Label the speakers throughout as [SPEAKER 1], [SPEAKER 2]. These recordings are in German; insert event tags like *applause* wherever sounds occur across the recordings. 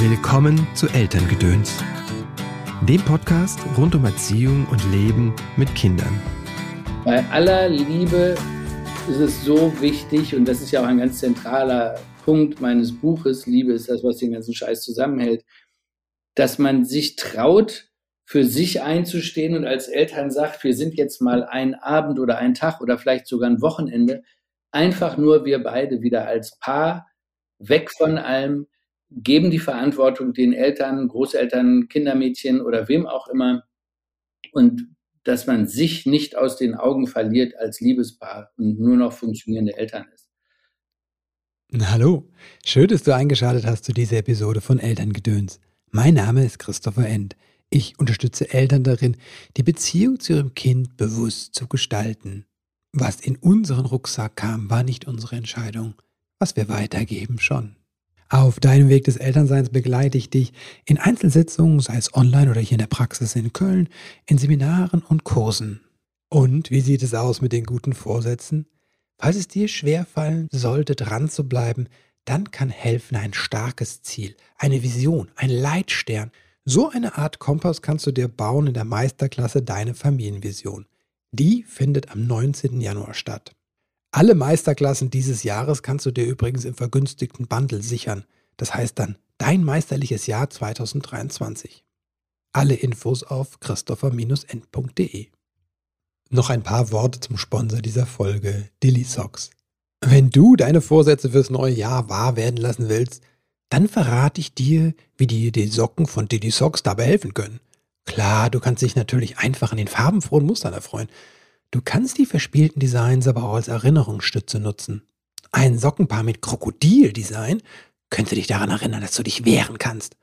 [SPEAKER 1] Willkommen zu Elterngedöns, dem Podcast rund um Erziehung und Leben mit Kindern.
[SPEAKER 2] Bei aller Liebe ist es so wichtig, und das ist ja auch ein ganz zentraler Punkt meines Buches, Liebe ist das, was den ganzen Scheiß zusammenhält, dass man sich traut, für sich einzustehen und als Eltern sagt, wir sind jetzt mal einen Abend oder einen Tag oder vielleicht sogar ein Wochenende, einfach nur wir beide wieder als Paar, weg von allem, geben die Verantwortung den Eltern, Großeltern, Kindermädchen oder wem auch immer und dass man sich nicht aus den Augen verliert als Liebespaar und nur noch funktionierende Eltern ist.
[SPEAKER 3] Hallo, schön, dass du eingeschaltet hast zu dieser Episode von Elterngedöns. Mein Name ist Christopher End. Ich unterstütze Eltern darin, die Beziehung zu ihrem Kind bewusst zu gestalten. Was in unseren Rucksack kam, war nicht unsere Entscheidung. Was wir weitergeben, schon. Auf deinem Weg des Elternseins begleite ich dich in Einzelsitzungen, sei es online oder hier in der Praxis in Köln, in Seminaren und Kursen. Und wie sieht es aus mit den guten Vorsätzen? Falls es dir schwerfallen sollte, dran zu bleiben, dann kann helfen ein starkes Ziel, eine Vision, ein Leitstern – so eine Art Kompass kannst du dir bauen in der Meisterklasse Deine Familienvision. Die findet am 19. Januar statt. Alle Meisterklassen dieses Jahres kannst du dir übrigens im vergünstigten Bundle sichern. Das heißt dann Dein meisterliches Jahr 2023. Alle Infos auf christopher-end.de. Noch ein paar Worte zum Sponsor dieser Folge, Dilly Socks. Wenn du deine Vorsätze fürs neue Jahr wahr werden lassen willst, dann verrate ich dir, wie dir die Socken von Diddy Socks dabei helfen können. Klar, du kannst dich natürlich einfach an den farbenfrohen Mustern erfreuen. Du kannst die verspielten Designs aber auch als Erinnerungsstütze nutzen. Ein Sockenpaar mit Krokodildesign könnte dich daran erinnern, dass du dich wehren kannst.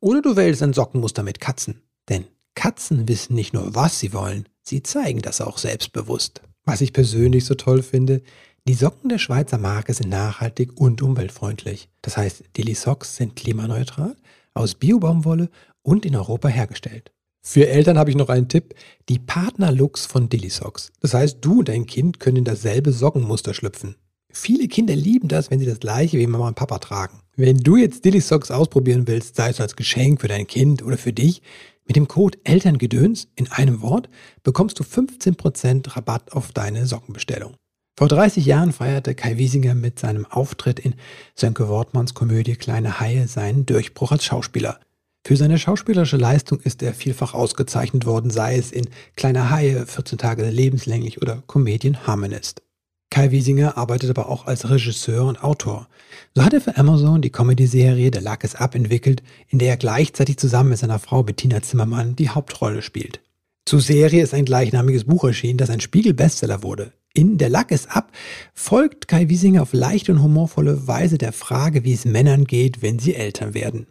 [SPEAKER 3] Oder du wählst ein Sockenmuster mit Katzen. Denn Katzen wissen nicht nur, was sie wollen, sie zeigen das auch selbstbewusst. Was ich persönlich so toll finde, die Socken der Schweizer Marke sind nachhaltig und umweltfreundlich. Das heißt, die Socks sind klimaneutral, aus Biobaumwolle und in Europa hergestellt. Für Eltern habe ich noch einen Tipp, die Partner-Looks von Dilly Socks. Das heißt, du und dein Kind können in dasselbe Sockenmuster schlüpfen. Viele Kinder lieben das, wenn sie das gleiche wie Mama und Papa tragen. Wenn du jetzt Dilly Socks ausprobieren willst, sei es als Geschenk für dein Kind oder für dich, mit dem Code Elterngedöns in einem Wort bekommst du 15% Rabatt auf deine Sockenbestellung. Vor 30 Jahren feierte Kai Wiesinger mit seinem Auftritt in Sönke Wortmanns Komödie Kleine Haie seinen Durchbruch als Schauspieler. Für seine schauspielerische Leistung ist er vielfach ausgezeichnet worden, sei es in Kleine Haie, 14 Tage lebenslänglich oder Comedian Harmonist. Kai Wiesinger arbeitet aber auch als Regisseur und Autor. So hat er für Amazon die Comedy-Serie Der Luck is Up entwickelt, in der er gleichzeitig zusammen mit seiner Frau Bettina Zimmermann die Hauptrolle spielt. Zur Serie ist ein gleichnamiges Buch erschienen, das ein Spiegel-Bestseller wurde. In Der Lack ist ab folgt Kai Wiesinger auf leichte und humorvolle Weise der Frage, wie es Männern geht, wenn sie Eltern werden.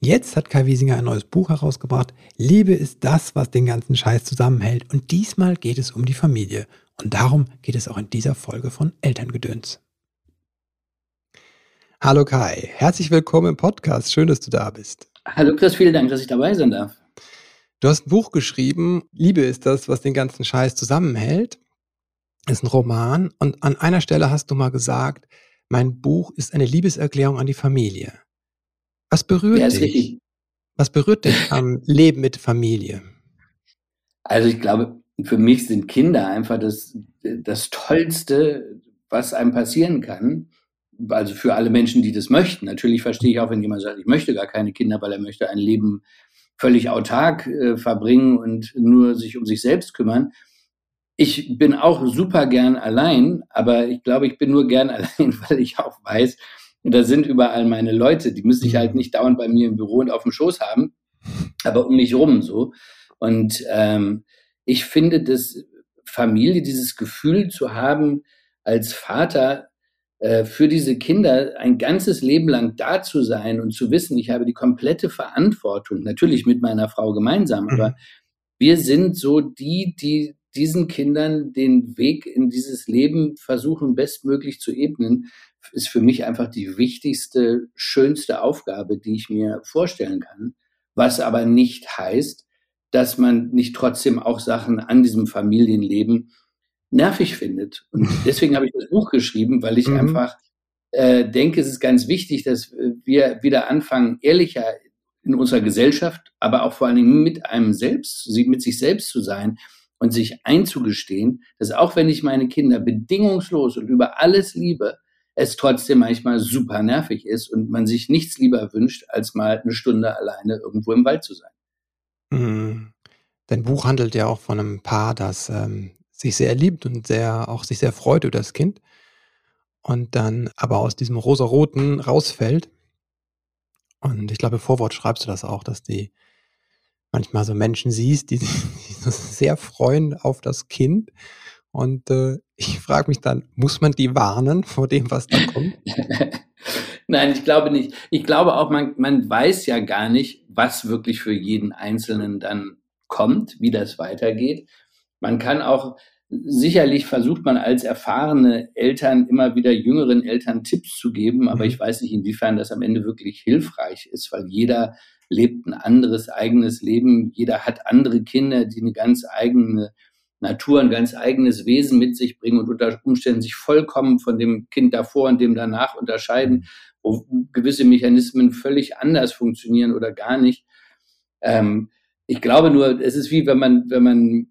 [SPEAKER 3] Jetzt hat Kai Wiesinger ein neues Buch herausgebracht. Liebe ist das, was den ganzen Scheiß zusammenhält. Und diesmal geht es um die Familie. Und darum geht es auch in dieser Folge von Elterngedöns. Hallo Kai, herzlich willkommen im Podcast. Schön, dass du da bist.
[SPEAKER 2] Hallo Chris, vielen Dank, dass ich dabei sein darf.
[SPEAKER 3] Du hast ein Buch geschrieben, Liebe ist das, was den ganzen Scheiß zusammenhält ist ein Roman und an einer Stelle hast du mal gesagt, mein Buch ist eine Liebeserklärung an die Familie. Was berührt ja, dich? Richtig. Was berührt dich am *laughs* Leben mit Familie?
[SPEAKER 2] Also ich glaube, für mich sind Kinder einfach das, das Tollste, was einem passieren kann. Also für alle Menschen, die das möchten. Natürlich verstehe ich auch, wenn jemand sagt, ich möchte gar keine Kinder, weil er möchte ein Leben völlig autark äh, verbringen und nur sich um sich selbst kümmern ich bin auch super gern allein, aber ich glaube, ich bin nur gern *laughs* allein, weil ich auch weiß, da sind überall meine Leute, die müsste ich halt mhm. nicht dauernd bei mir im Büro und auf dem Schoß haben, aber um mich rum so. Und ähm, ich finde, dass Familie, dieses Gefühl zu haben, als Vater äh, für diese Kinder ein ganzes Leben lang da zu sein und zu wissen, ich habe die komplette Verantwortung, natürlich mit meiner Frau gemeinsam, mhm. aber wir sind so die, die diesen Kindern den Weg in dieses Leben versuchen, bestmöglich zu ebnen, ist für mich einfach die wichtigste, schönste Aufgabe, die ich mir vorstellen kann. Was aber nicht heißt, dass man nicht trotzdem auch Sachen an diesem Familienleben nervig findet. Und *laughs* deswegen habe ich das Buch geschrieben, weil ich mhm. einfach äh, denke, es ist ganz wichtig, dass wir wieder anfangen, ehrlicher in unserer Gesellschaft, aber auch vor allen Dingen mit einem selbst, mit sich selbst zu sein und sich einzugestehen, dass auch wenn ich meine Kinder bedingungslos und über alles liebe, es trotzdem manchmal super nervig ist und man sich nichts lieber wünscht, als mal eine Stunde alleine irgendwo im Wald zu sein.
[SPEAKER 3] Mhm. Dein Buch handelt ja auch von einem Paar, das ähm, sich sehr liebt und sehr auch sich sehr freut über das Kind und dann aber aus diesem rosaroten rausfällt. Und ich glaube, im Vorwort schreibst du das auch, dass die manchmal so Menschen siehst, die *laughs* sich sehr freuen auf das Kind. Und äh, ich frage mich dann, muss man die warnen vor dem, was da kommt? *laughs*
[SPEAKER 2] Nein, ich glaube nicht. Ich glaube auch, man, man weiß ja gar nicht, was wirklich für jeden Einzelnen dann kommt, wie das weitergeht. Man kann auch, sicherlich versucht man als erfahrene Eltern immer wieder jüngeren Eltern Tipps zu geben, aber mhm. ich weiß nicht, inwiefern das am Ende wirklich hilfreich ist, weil jeder lebt ein anderes eigenes Leben, jeder hat andere Kinder, die eine ganz eigene Natur, ein ganz eigenes Wesen mit sich bringen und unter Umständen sich vollkommen von dem Kind davor und dem danach unterscheiden, wo gewisse Mechanismen völlig anders funktionieren oder gar nicht. Ähm, ich glaube nur, es ist wie wenn man, wenn man,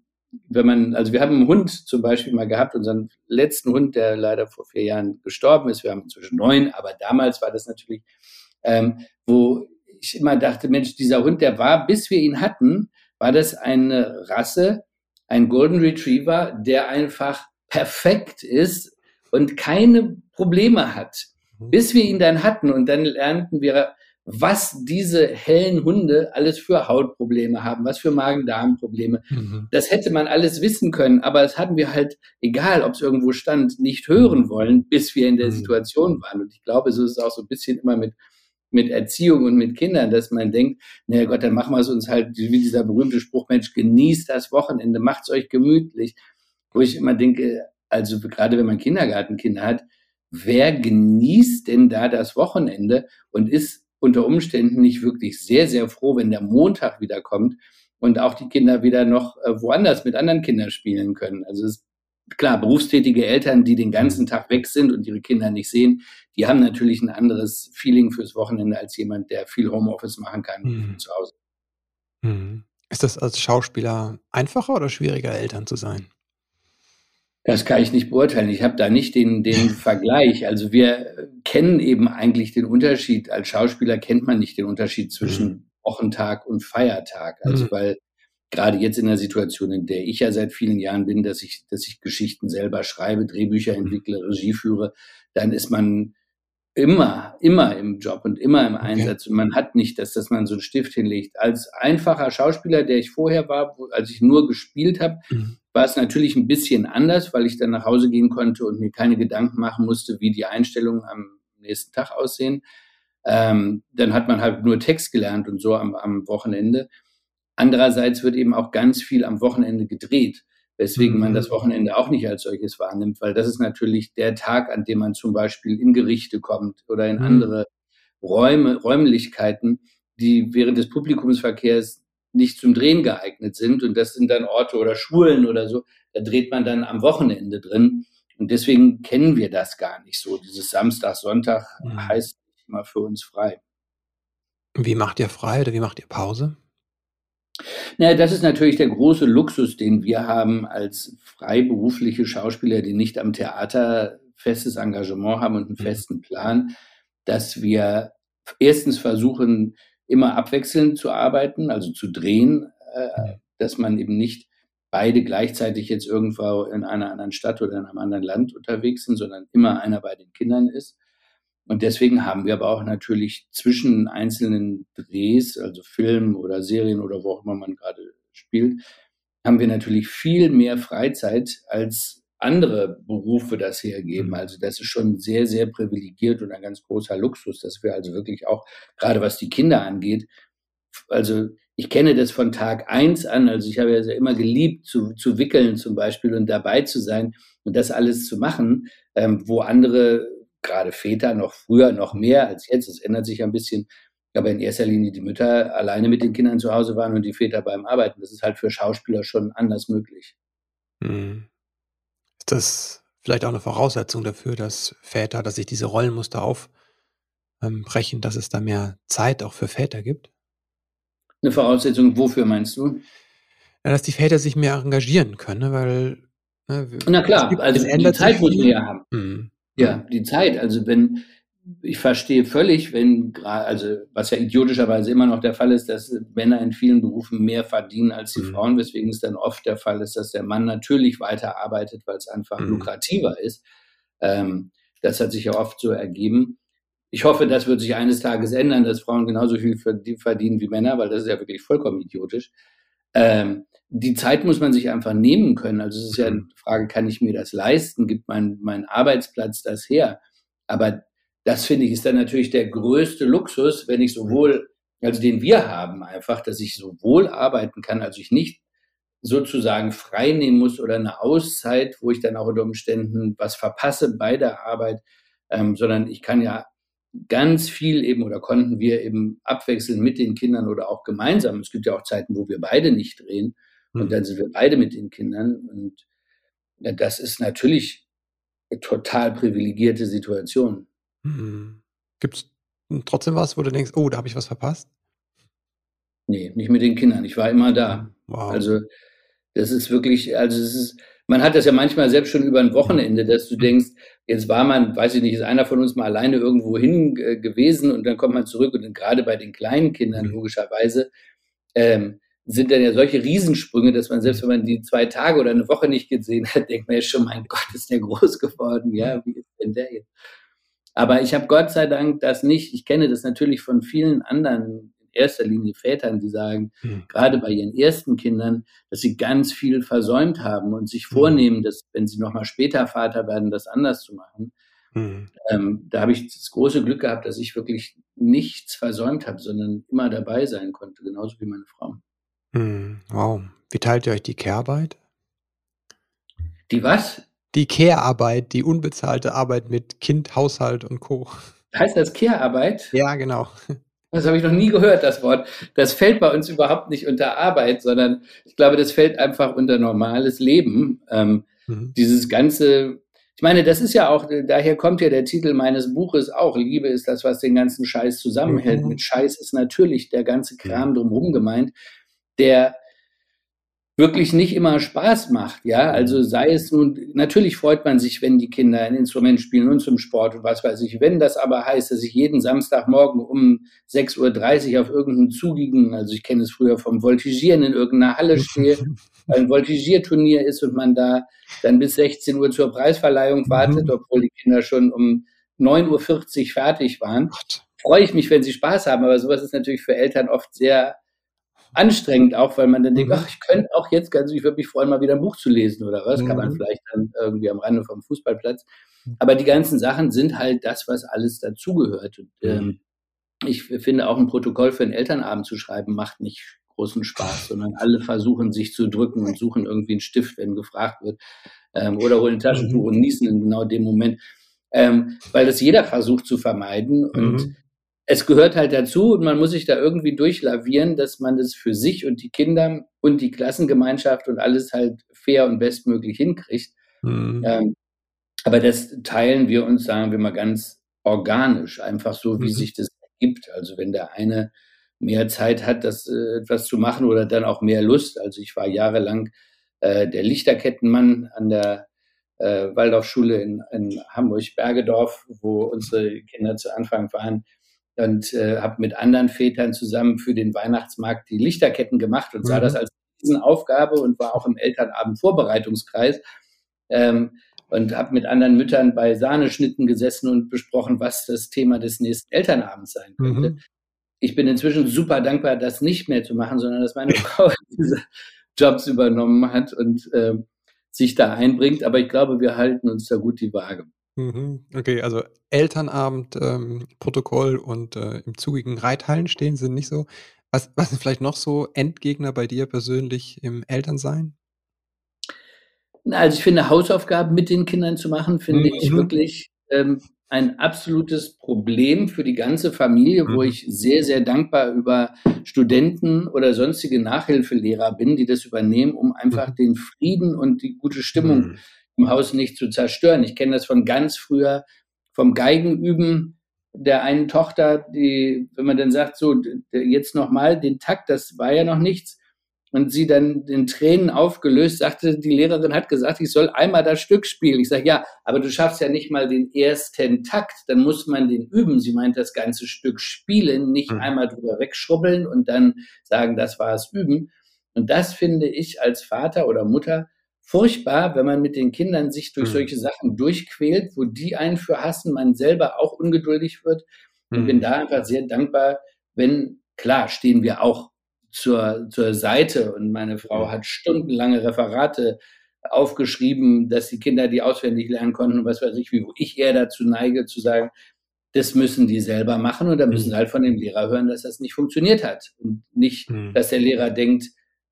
[SPEAKER 2] wenn man, also wir haben einen Hund zum Beispiel mal gehabt, unseren letzten Hund, der leider vor vier Jahren gestorben ist. Wir haben inzwischen neun, aber damals war das natürlich, ähm, wo ich immer dachte, Mensch, dieser Hund, der war, bis wir ihn hatten, war das eine Rasse, ein Golden Retriever, der einfach perfekt ist und keine Probleme hat. Mhm. Bis wir ihn dann hatten und dann lernten wir, was diese hellen Hunde alles für Hautprobleme haben, was für Magen-Darm-Probleme. Mhm. Das hätte man alles wissen können, aber das hatten wir halt, egal ob es irgendwo stand, nicht hören wollen, bis wir in der mhm. Situation waren. Und ich glaube, so ist es auch so ein bisschen immer mit mit Erziehung und mit Kindern, dass man denkt, naja Gott, dann machen wir es uns halt, wie dieser berühmte Spruch, Mensch, genießt das Wochenende, macht's euch gemütlich. Wo ich immer denke, also gerade wenn man Kindergartenkinder hat, wer genießt denn da das Wochenende und ist unter Umständen nicht wirklich sehr, sehr froh, wenn der Montag wieder kommt und auch die Kinder wieder noch äh, woanders mit anderen Kindern spielen können. Also es klar, berufstätige Eltern, die den ganzen Tag weg sind und ihre Kinder nicht sehen, die haben natürlich ein anderes Feeling fürs Wochenende als jemand, der viel Homeoffice machen kann mhm. zu Hause.
[SPEAKER 3] Mhm. Ist das als Schauspieler einfacher oder schwieriger, Eltern zu sein?
[SPEAKER 2] Das kann ich nicht beurteilen. Ich habe da nicht den, den *laughs* Vergleich. Also wir kennen eben eigentlich den Unterschied. Als Schauspieler kennt man nicht den Unterschied zwischen mhm. Wochentag und Feiertag. Also mhm. weil gerade jetzt in der Situation, in der ich ja seit vielen Jahren bin, dass ich, dass ich Geschichten selber schreibe, Drehbücher mhm. entwickle, Regie führe, dann ist man immer, immer im Job und immer im Einsatz. Okay. Und man hat nicht, dass, dass man so einen Stift hinlegt. Als einfacher Schauspieler, der ich vorher war, wo, als ich nur gespielt habe, mhm. war es natürlich ein bisschen anders, weil ich dann nach Hause gehen konnte und mir keine Gedanken machen musste, wie die Einstellungen am nächsten Tag aussehen. Ähm, dann hat man halt nur Text gelernt und so am, am Wochenende. Andererseits wird eben auch ganz viel am Wochenende gedreht, weswegen man das mhm. Wochenende auch nicht als solches wahrnimmt, weil das ist natürlich der Tag, an dem man zum Beispiel in Gerichte kommt oder in mhm. andere Räume, Räumlichkeiten, die während des Publikumsverkehrs nicht zum Drehen geeignet sind. Und das sind dann Orte oder Schulen oder so. Da dreht man dann am Wochenende drin. Und deswegen kennen wir das gar nicht so. Dieses Samstag, Sonntag mhm. heißt immer für uns frei.
[SPEAKER 3] Wie macht ihr frei oder wie macht ihr Pause?
[SPEAKER 2] Naja, das ist natürlich der große Luxus, den wir haben als freiberufliche Schauspieler, die nicht am Theater festes Engagement haben und einen mhm. festen Plan, dass wir erstens versuchen, immer abwechselnd zu arbeiten, also zu drehen, äh, dass man eben nicht beide gleichzeitig jetzt irgendwo in einer anderen Stadt oder in einem anderen Land unterwegs sind, sondern immer einer bei den Kindern ist. Und deswegen haben wir aber auch natürlich zwischen einzelnen Drehs, also Filmen oder Serien oder wo auch immer man gerade spielt, haben wir natürlich viel mehr Freizeit als andere Berufe das hergeben. Mhm. Also das ist schon sehr, sehr privilegiert und ein ganz großer Luxus, dass wir also wirklich auch, gerade was die Kinder angeht, also ich kenne das von Tag eins an, also ich habe ja immer geliebt zu, zu wickeln zum Beispiel und dabei zu sein und das alles zu machen, ähm, wo andere gerade Väter noch früher noch mehr als jetzt. Es ändert sich ein bisschen. Aber in erster Linie die Mütter alleine mit den Kindern zu Hause waren und die Väter beim Arbeiten. Das ist halt für Schauspieler schon anders möglich.
[SPEAKER 3] Hm. Ist das vielleicht auch eine Voraussetzung dafür, dass Väter, dass sich diese Rollenmuster aufbrechen, dass es da mehr Zeit auch für Väter gibt?
[SPEAKER 2] Eine Voraussetzung, wofür meinst du?
[SPEAKER 3] Ja, dass die Väter sich mehr engagieren können, ne, weil
[SPEAKER 2] ne, Na klar,
[SPEAKER 3] gibt,
[SPEAKER 2] also die Zeit muss man ja haben.
[SPEAKER 3] Mhm.
[SPEAKER 2] Ja, die Zeit. Also wenn ich verstehe völlig, wenn gerade, also was ja idiotischerweise immer noch der Fall ist, dass Männer in vielen Berufen mehr verdienen als die mhm. Frauen, weswegen es dann oft der Fall ist, dass der Mann natürlich weiter arbeitet, weil es einfach mhm. lukrativer ist. Ähm, das hat sich ja oft so ergeben. Ich hoffe, das wird sich eines Tages ändern, dass Frauen genauso viel verdienen wie Männer, weil das ist ja wirklich vollkommen idiotisch. Ähm, die Zeit muss man sich einfach nehmen können. Also es ist ja eine mhm. Frage, kann ich mir das leisten? Gibt mein, mein Arbeitsplatz das her? Aber das finde ich ist dann natürlich der größte Luxus, wenn ich sowohl, also den wir haben einfach, dass ich sowohl arbeiten kann, also ich nicht sozusagen frei nehmen muss oder eine Auszeit, wo ich dann auch unter Umständen was verpasse bei der Arbeit, ähm, sondern ich kann ja ganz viel eben oder konnten wir eben abwechseln mit den Kindern oder auch gemeinsam. Es gibt ja auch Zeiten, wo wir beide nicht drehen und dann sind wir beide mit den Kindern und das ist natürlich eine total privilegierte Situation.
[SPEAKER 3] Mhm. Gibt es trotzdem was, wo du denkst, oh, da habe ich was verpasst?
[SPEAKER 2] Nee, nicht mit den Kindern. Ich war immer da. Mhm. Wow. Also das ist wirklich, also es ist, man hat das ja manchmal selbst schon über ein Wochenende, dass du mhm. denkst, jetzt war man, weiß ich nicht, ist einer von uns mal alleine irgendwo hin äh, gewesen und dann kommt man zurück und gerade bei den kleinen Kindern mhm. logischerweise ähm, sind dann ja solche Riesensprünge, dass man selbst wenn man die zwei Tage oder eine Woche nicht gesehen hat, denkt man ja schon, mein Gott, ist der groß geworden, ja, wie ist denn der jetzt? Aber ich habe Gott sei Dank das nicht. Ich kenne das natürlich von vielen anderen, in erster Linie Vätern, die sagen, mhm. gerade bei ihren ersten Kindern, dass sie ganz viel versäumt haben und sich hm. vornehmen, dass, wenn sie nochmal später Vater werden, das anders zu machen. Mhm. Ähm, da habe ich das große Glück gehabt, dass ich wirklich nichts versäumt habe, sondern immer dabei sein konnte, genauso wie meine Frau.
[SPEAKER 3] Mhm. Wow. Wie teilt ihr euch die Kehrarbeit?
[SPEAKER 2] Die was?
[SPEAKER 3] Die Care-Arbeit, die unbezahlte Arbeit mit Kind, Haushalt und Co.
[SPEAKER 2] Heißt das Care-Arbeit?
[SPEAKER 3] Ja, genau.
[SPEAKER 2] Das habe ich noch nie gehört, das Wort. Das fällt bei uns überhaupt nicht unter Arbeit, sondern ich glaube, das fällt einfach unter normales Leben. Ähm, mhm. Dieses ganze, ich meine, das ist ja auch, daher kommt ja der Titel meines Buches auch. Liebe ist das, was den ganzen Scheiß zusammenhält. Mhm. Mit Scheiß ist natürlich der ganze Kram drumherum gemeint, der wirklich nicht immer Spaß macht, ja. Also sei es nun, natürlich freut man sich, wenn die Kinder ein Instrument spielen und zum Sport und was weiß ich. Wenn das aber heißt, dass ich jeden Samstagmorgen um 6.30 Uhr auf irgendeinem zugigen, also ich kenne es früher vom Voltigieren in irgendeiner Halle stehe, weil *laughs* ein Voltigierturnier ist und man da dann bis 16 Uhr zur Preisverleihung mhm. wartet, obwohl die Kinder schon um 9.40 Uhr fertig waren, freue ich mich, wenn sie Spaß haben. Aber sowas ist natürlich für Eltern oft sehr anstrengend auch, weil man dann denkt, mhm. ach, ich könnte auch jetzt ganz, ich würde mich freuen, mal wieder ein Buch zu lesen oder was, kann man mhm. vielleicht dann irgendwie am Rande vom Fußballplatz. Mhm. Aber die ganzen Sachen sind halt das, was alles dazugehört. Und ähm, ich finde auch ein Protokoll für einen Elternabend zu schreiben, macht nicht großen Spaß, sondern alle versuchen sich zu drücken und suchen irgendwie einen Stift, wenn gefragt wird, ähm, oder holen ein Taschentuch und niesen in genau dem Moment. Ähm, weil das jeder versucht zu vermeiden. Und mhm es gehört halt dazu und man muss sich da irgendwie durchlavieren, dass man das für sich und die Kinder und die Klassengemeinschaft und alles halt fair und bestmöglich hinkriegt. Mhm. Ähm, aber das teilen wir uns, sagen wir mal, ganz organisch, einfach so, wie mhm. sich das ergibt. Also wenn der eine mehr Zeit hat, das äh, etwas zu machen oder dann auch mehr Lust. Also ich war jahrelang äh, der Lichterkettenmann an der äh, Waldorfschule in, in Hamburg-Bergedorf, wo unsere Kinder zu Anfang waren und äh, habe mit anderen Vätern zusammen für den Weihnachtsmarkt die Lichterketten gemacht und mhm. sah das als Aufgabe und war auch im Elternabend Vorbereitungskreis ähm, und habe mit anderen Müttern bei Sahneschnitten gesessen und besprochen, was das Thema des nächsten Elternabends sein könnte. Mhm. Ich bin inzwischen super dankbar, das nicht mehr zu machen, sondern dass meine *laughs* Frau diese Jobs übernommen hat und äh, sich da einbringt. Aber ich glaube, wir halten uns da gut die Waage.
[SPEAKER 3] Mhm. Okay, also Elternabend, ähm, und äh, im zugigen Reithallen stehen sind nicht so. Was, was sind vielleicht noch so Endgegner bei dir persönlich im Elternsein?
[SPEAKER 2] Also ich finde, Hausaufgaben mit den Kindern zu machen, finde mhm. ich wirklich ähm, ein absolutes Problem für die ganze Familie, mhm. wo ich sehr, sehr dankbar über Studenten oder sonstige Nachhilfelehrer bin, die das übernehmen, um einfach mhm. den Frieden und die gute Stimmung mhm im Haus nicht zu zerstören. Ich kenne das von ganz früher, vom Geigenüben der einen Tochter, die, wenn man dann sagt, so, jetzt nochmal den Takt, das war ja noch nichts, und sie dann in Tränen aufgelöst, sagte, die Lehrerin hat gesagt, ich soll einmal das Stück spielen. Ich sage, ja, aber du schaffst ja nicht mal den ersten Takt, dann muss man den üben. Sie meint das ganze Stück spielen, nicht mhm. einmal drüber wegschrubbeln und dann sagen, das war es üben. Und das finde ich als Vater oder Mutter furchtbar, wenn man mit den Kindern sich durch mhm. solche Sachen durchquält, wo die einen für hassen, man selber auch ungeduldig wird. Und mhm. bin da einfach sehr dankbar, wenn, klar, stehen wir auch zur, zur Seite und meine Frau hat stundenlange Referate aufgeschrieben, dass die Kinder die auswendig lernen konnten und was weiß ich, wie ich eher dazu neige zu sagen, das müssen die selber machen und da müssen sie halt von dem Lehrer hören, dass das nicht funktioniert hat und nicht, mhm. dass der Lehrer denkt,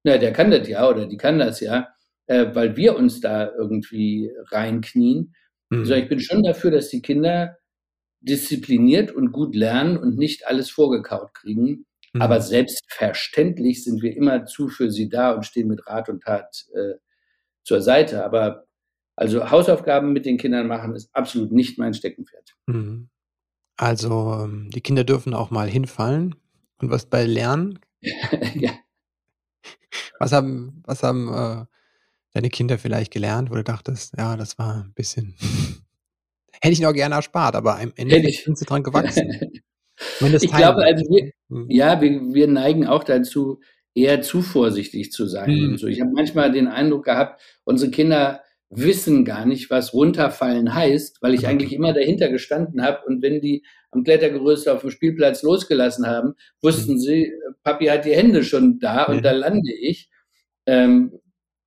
[SPEAKER 2] na, der kann das ja oder die kann das ja, äh, weil wir uns da irgendwie reinknien. Mhm. Also ich bin schon dafür, dass die Kinder diszipliniert und gut lernen und nicht alles vorgekaut kriegen. Mhm. Aber selbstverständlich sind wir immer zu für sie da und stehen mit Rat und Tat äh, zur Seite. Aber also Hausaufgaben mit den Kindern machen ist absolut nicht mein Steckenpferd. Mhm.
[SPEAKER 3] Also ähm, die Kinder dürfen auch mal hinfallen und was bei Lernen. *laughs* ja. Was haben, was haben äh, deine Kinder vielleicht gelernt, wo du dachtest, ja, das war ein bisschen, *laughs* hätte ich noch gerne erspart, aber am Ende sind sie dran *laughs* gewachsen.
[SPEAKER 2] ich glaube, also wir, mhm. ja, wir, wir neigen auch dazu, eher zu vorsichtig zu sein. Mhm. So, ich habe manchmal den Eindruck gehabt, unsere Kinder wissen gar nicht, was runterfallen heißt, weil ich mhm. eigentlich immer dahinter gestanden habe und wenn die am Klettergerüst auf dem Spielplatz losgelassen haben, wussten mhm. sie, Papi hat die Hände schon da und da lande ich. Ähm,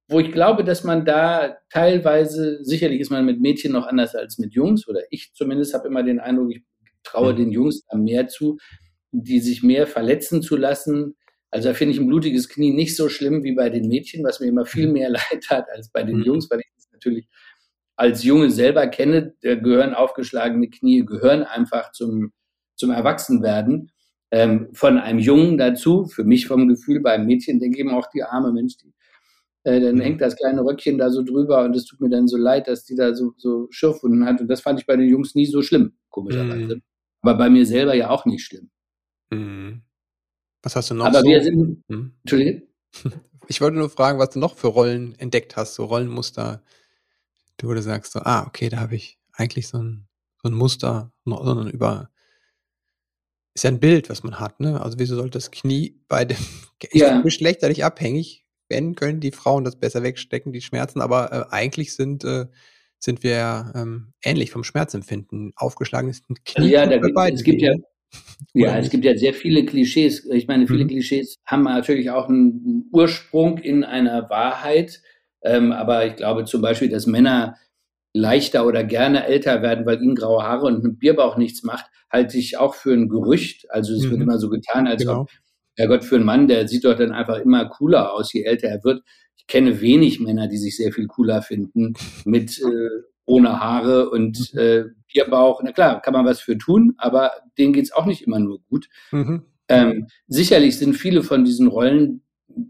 [SPEAKER 2] wo ich glaube, dass man da teilweise, sicherlich ist man mit Mädchen noch anders als mit Jungs, oder ich zumindest habe immer den Eindruck, ich traue mhm. den Jungs da mehr zu, die sich mehr verletzen zu lassen. Also da finde ich ein blutiges Knie nicht so schlimm wie bei den Mädchen, was mir immer viel mhm. mehr *laughs* leid hat als bei den mhm. Jungs, weil ich das natürlich als Junge selber kenne, da gehören aufgeschlagene Knie, gehören einfach zum, zum Erwachsenwerden. Ähm, von einem Jungen dazu, für mich vom Gefühl, beim Mädchen denke ich immer auch die arme Mensch, die, äh, dann hängt das kleine Röckchen da so drüber und es tut mir dann so leid, dass die da so, so Schürfwunden hat. Und das fand ich bei den Jungs nie so schlimm, komischerweise. Mhm. Aber bei mir selber ja auch nicht schlimm. Mhm.
[SPEAKER 3] Was hast du noch?
[SPEAKER 2] Aber so? wir sind. Hm? Entschuldigung? *laughs*
[SPEAKER 3] Ich wollte nur fragen, was du noch für Rollen entdeckt hast, so Rollenmuster, wo du sagst, so, ah, okay, da habe ich eigentlich so ein, so ein Muster, sondern über ist ja ein Bild, was man hat, ne? Also wieso sollte das Knie bei dem *laughs* ja. geschlechterlich abhängig werden können die Frauen das besser wegstecken, die Schmerzen, aber äh, eigentlich sind äh, sind wir ähm, ähnlich vom Schmerzempfinden. Aufgeschlagenes
[SPEAKER 2] Knie. Ja, da gibt, es gibt ja, *laughs* ja, es gibt ja sehr viele Klischees. Ich meine, viele mhm. Klischees haben natürlich auch einen Ursprung in einer Wahrheit. Ähm, aber ich glaube zum Beispiel, dass Männer leichter oder gerne älter werden, weil ihnen graue Haare und ein Bierbauch nichts macht, halte ich auch für ein Gerücht. Also es mhm. wird immer so getan, als genau. ob, Herrgott, für einen Mann, der sieht doch dann einfach immer cooler aus, je älter er wird kenne wenig Männer, die sich sehr viel cooler finden mit äh, ohne Haare und mhm. äh, Bierbauch. Na klar, kann man was für tun, aber denen geht's auch nicht immer nur gut. Mhm. Ähm, sicherlich sind viele von diesen Rollen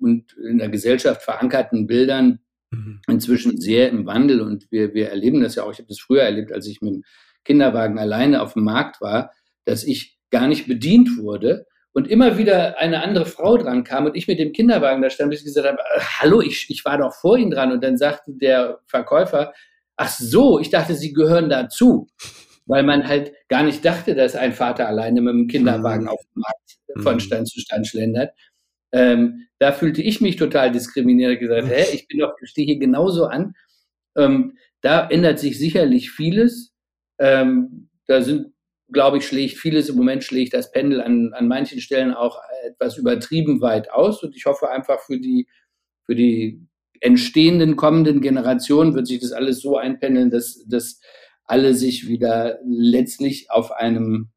[SPEAKER 2] und in der Gesellschaft verankerten Bildern mhm. inzwischen sehr im Wandel und wir, wir erleben das ja auch. Ich habe das früher erlebt, als ich mit dem Kinderwagen alleine auf dem Markt war, dass ich gar nicht bedient wurde, und immer wieder eine andere Frau dran kam und ich mit dem Kinderwagen da stand, bis ich gesagt habe, äh, hallo, ich, ich war doch vor Ihnen dran. Und dann sagte der Verkäufer, ach so, ich dachte, Sie gehören dazu. Weil man halt gar nicht dachte, dass ein Vater alleine mit dem Kinderwagen mhm. auf dem Markt von mhm. Stand zu Stand schlendert. Ähm, da fühlte ich mich total diskriminiert und gesagt, hä, ich bin doch, ich stehe hier genauso an. Ähm, da ändert sich sicherlich vieles. Ähm, da sind glaube ich, schlägt vieles im Moment schlägt das Pendel an, an manchen Stellen auch etwas übertrieben weit aus. Und ich hoffe einfach für die, für die entstehenden, kommenden Generationen wird sich das alles so einpendeln, dass, dass alle sich wieder letztlich auf einem,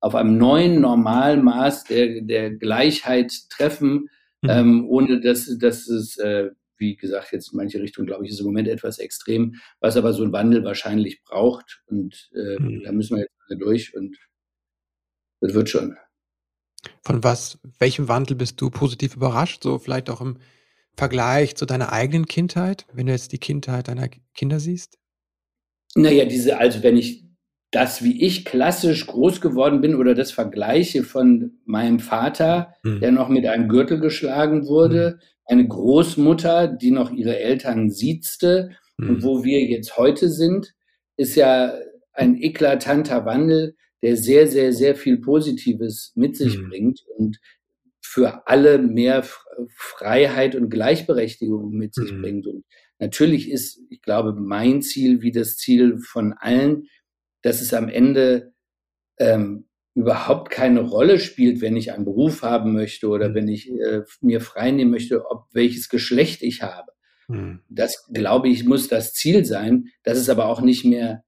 [SPEAKER 2] auf einem neuen Normalmaß der, der Gleichheit treffen, mhm. ähm, ohne dass, dass es äh, wie gesagt, jetzt in manche Richtungen, glaube ich, ist im Moment etwas extrem, was aber so ein Wandel wahrscheinlich braucht. Und äh, mhm. da müssen wir durch und das wird schon.
[SPEAKER 3] Von was, welchem Wandel bist du positiv überrascht? So vielleicht auch im Vergleich zu deiner eigenen Kindheit, wenn du jetzt die Kindheit deiner Kinder siehst?
[SPEAKER 2] Naja, diese, also wenn ich das, wie ich klassisch groß geworden bin oder das vergleiche von meinem Vater, hm. der noch mit einem Gürtel geschlagen wurde, hm. eine Großmutter, die noch ihre Eltern siezte hm. und wo wir jetzt heute sind, ist ja ein eklatanter Wandel, der sehr, sehr, sehr viel Positives mit sich hm. bringt und für alle mehr Freiheit und Gleichberechtigung mit sich hm. bringt. Und natürlich ist, ich glaube, mein Ziel wie das Ziel von allen, dass es am Ende ähm, überhaupt keine Rolle spielt, wenn ich einen Beruf haben möchte oder mhm. wenn ich äh, mir freinehmen möchte, ob welches Geschlecht ich habe. Mhm. Das, glaube ich, muss das Ziel sein, dass es aber auch nicht mehr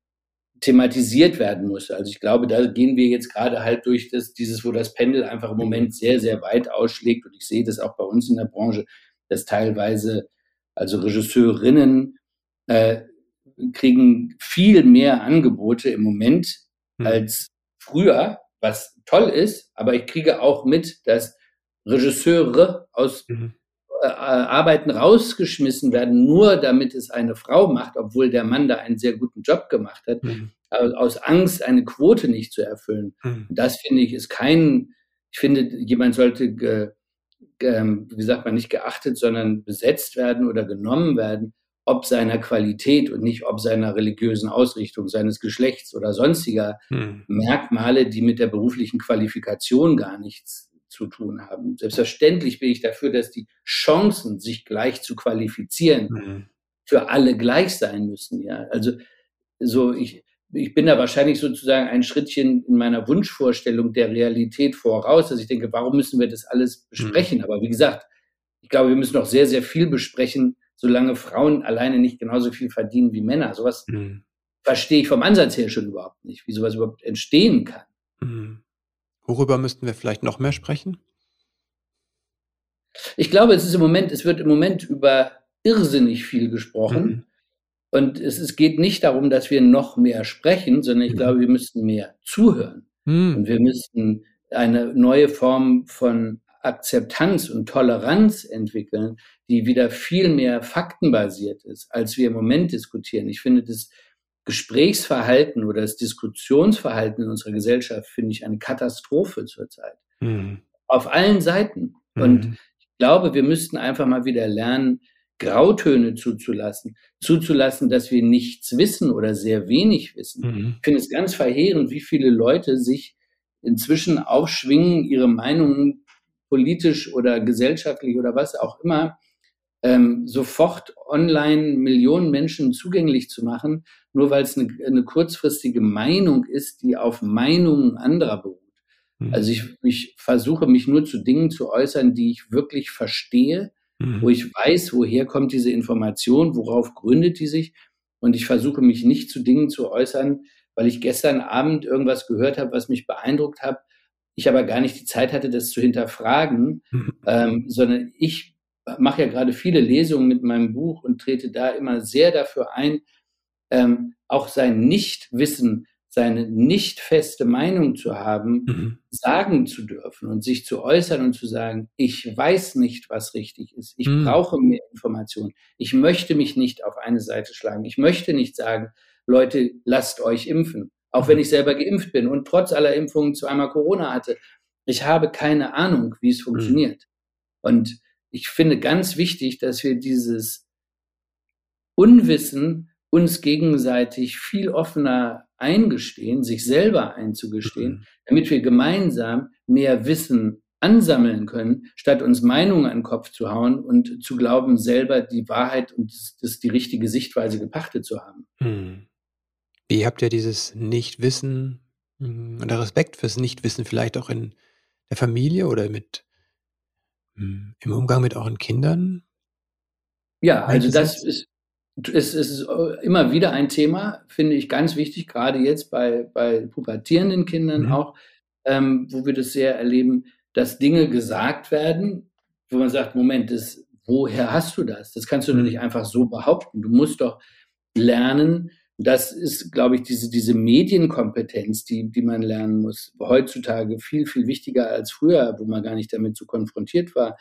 [SPEAKER 2] thematisiert werden muss. Also ich glaube, da gehen wir jetzt gerade halt durch das, dieses, wo das Pendel einfach im Moment sehr, sehr weit ausschlägt. Und ich sehe das auch bei uns in der Branche, dass teilweise, also Regisseurinnen äh, kriegen viel mehr Angebote im Moment mhm. als früher, was toll ist, aber ich kriege auch mit, dass Regisseure aus mhm. Äh, Arbeiten rausgeschmissen werden, nur damit es eine Frau macht, obwohl der Mann da einen sehr guten Job gemacht hat, mhm. aus Angst, eine Quote nicht zu erfüllen. Mhm. Das finde ich ist kein, ich finde, jemand sollte, ge, ge, wie sagt man, nicht geachtet, sondern besetzt werden oder genommen werden, ob seiner Qualität und nicht ob seiner religiösen Ausrichtung, seines Geschlechts oder sonstiger hm. Merkmale, die mit der beruflichen Qualifikation gar nichts zu tun haben. Selbstverständlich bin ich dafür, dass die Chancen, sich gleich zu qualifizieren, hm. für alle gleich sein müssen. Ja, also so ich ich bin da wahrscheinlich sozusagen ein Schrittchen in meiner Wunschvorstellung der Realität voraus, dass ich denke, warum müssen wir das alles hm. besprechen? Hm. Aber wie gesagt, ich glaube, wir müssen noch sehr, sehr viel besprechen, solange Frauen alleine nicht genauso viel verdienen wie Männer. Sowas mhm. verstehe ich vom Ansatz her schon überhaupt nicht, wie sowas überhaupt entstehen kann.
[SPEAKER 3] Mhm. Worüber müssten wir vielleicht noch mehr sprechen?
[SPEAKER 2] Ich glaube, es ist im Moment, es wird im Moment über irrsinnig viel gesprochen. Mhm. Und es, es, geht nicht darum, dass wir noch mehr sprechen, sondern ich mhm. glaube, wir müssten mehr zuhören. Mhm. Und wir müssten eine neue Form von Akzeptanz und Toleranz entwickeln, die wieder viel mehr faktenbasiert ist, als wir im Moment diskutieren. Ich finde das Gesprächsverhalten oder das Diskussionsverhalten in unserer Gesellschaft finde ich eine Katastrophe zurzeit. Mhm. Auf allen Seiten. Mhm. Und ich glaube, wir müssten einfach mal wieder lernen, Grautöne zuzulassen, zuzulassen, dass wir nichts wissen oder sehr wenig wissen. Mhm. Ich finde es ganz verheerend, wie viele Leute sich inzwischen aufschwingen, ihre Meinungen politisch oder gesellschaftlich oder was auch immer, ähm, sofort online Millionen Menschen zugänglich zu machen, nur weil es eine, eine kurzfristige Meinung ist, die auf Meinungen anderer beruht. Mhm. Also ich, ich versuche mich nur zu Dingen zu äußern, die ich wirklich verstehe, mhm. wo ich weiß, woher kommt diese Information, worauf gründet die sich. Und ich versuche mich nicht zu Dingen zu äußern, weil ich gestern Abend irgendwas gehört habe, was mich beeindruckt hat ich aber gar nicht die Zeit hatte, das zu hinterfragen, mhm. ähm, sondern ich mache ja gerade viele Lesungen mit meinem Buch und trete da immer sehr dafür ein, ähm, auch sein Nichtwissen, seine nicht feste Meinung zu haben, mhm. sagen zu dürfen und sich zu äußern und zu sagen, ich weiß nicht, was richtig ist. Ich mhm. brauche mehr Informationen. Ich möchte mich nicht auf eine Seite schlagen. Ich möchte nicht sagen, Leute, lasst euch impfen auch wenn ich selber geimpft bin und trotz aller Impfungen zweimal Corona hatte. Ich habe keine Ahnung, wie es mhm. funktioniert. Mhm. Und ich finde ganz wichtig, dass wir dieses Unwissen uns gegenseitig viel offener eingestehen, sich selber einzugestehen, mhm. damit wir gemeinsam mehr Wissen ansammeln können, statt uns Meinungen an den Kopf zu hauen und zu glauben, selber die Wahrheit und das, das die richtige Sichtweise gepachtet zu haben.
[SPEAKER 3] Mhm. Wie habt ihr dieses Nichtwissen hm, oder Respekt fürs Nichtwissen vielleicht auch in der Familie oder mit hm, im Umgang mit euren Kindern?
[SPEAKER 2] Ja, also das ist, es ist äh, immer wieder ein Thema, finde ich ganz wichtig, gerade jetzt bei, bei pubertierenden Kindern mhm. auch, ähm, wo wir das sehr erleben, dass Dinge gesagt werden, wo man sagt, Moment, das, woher hast du das? Das kannst du mhm. nicht einfach so behaupten. Du musst doch lernen, das ist, glaube ich, diese, diese Medienkompetenz, die, die man lernen muss, heutzutage viel, viel wichtiger als früher, wo man gar nicht damit so konfrontiert war.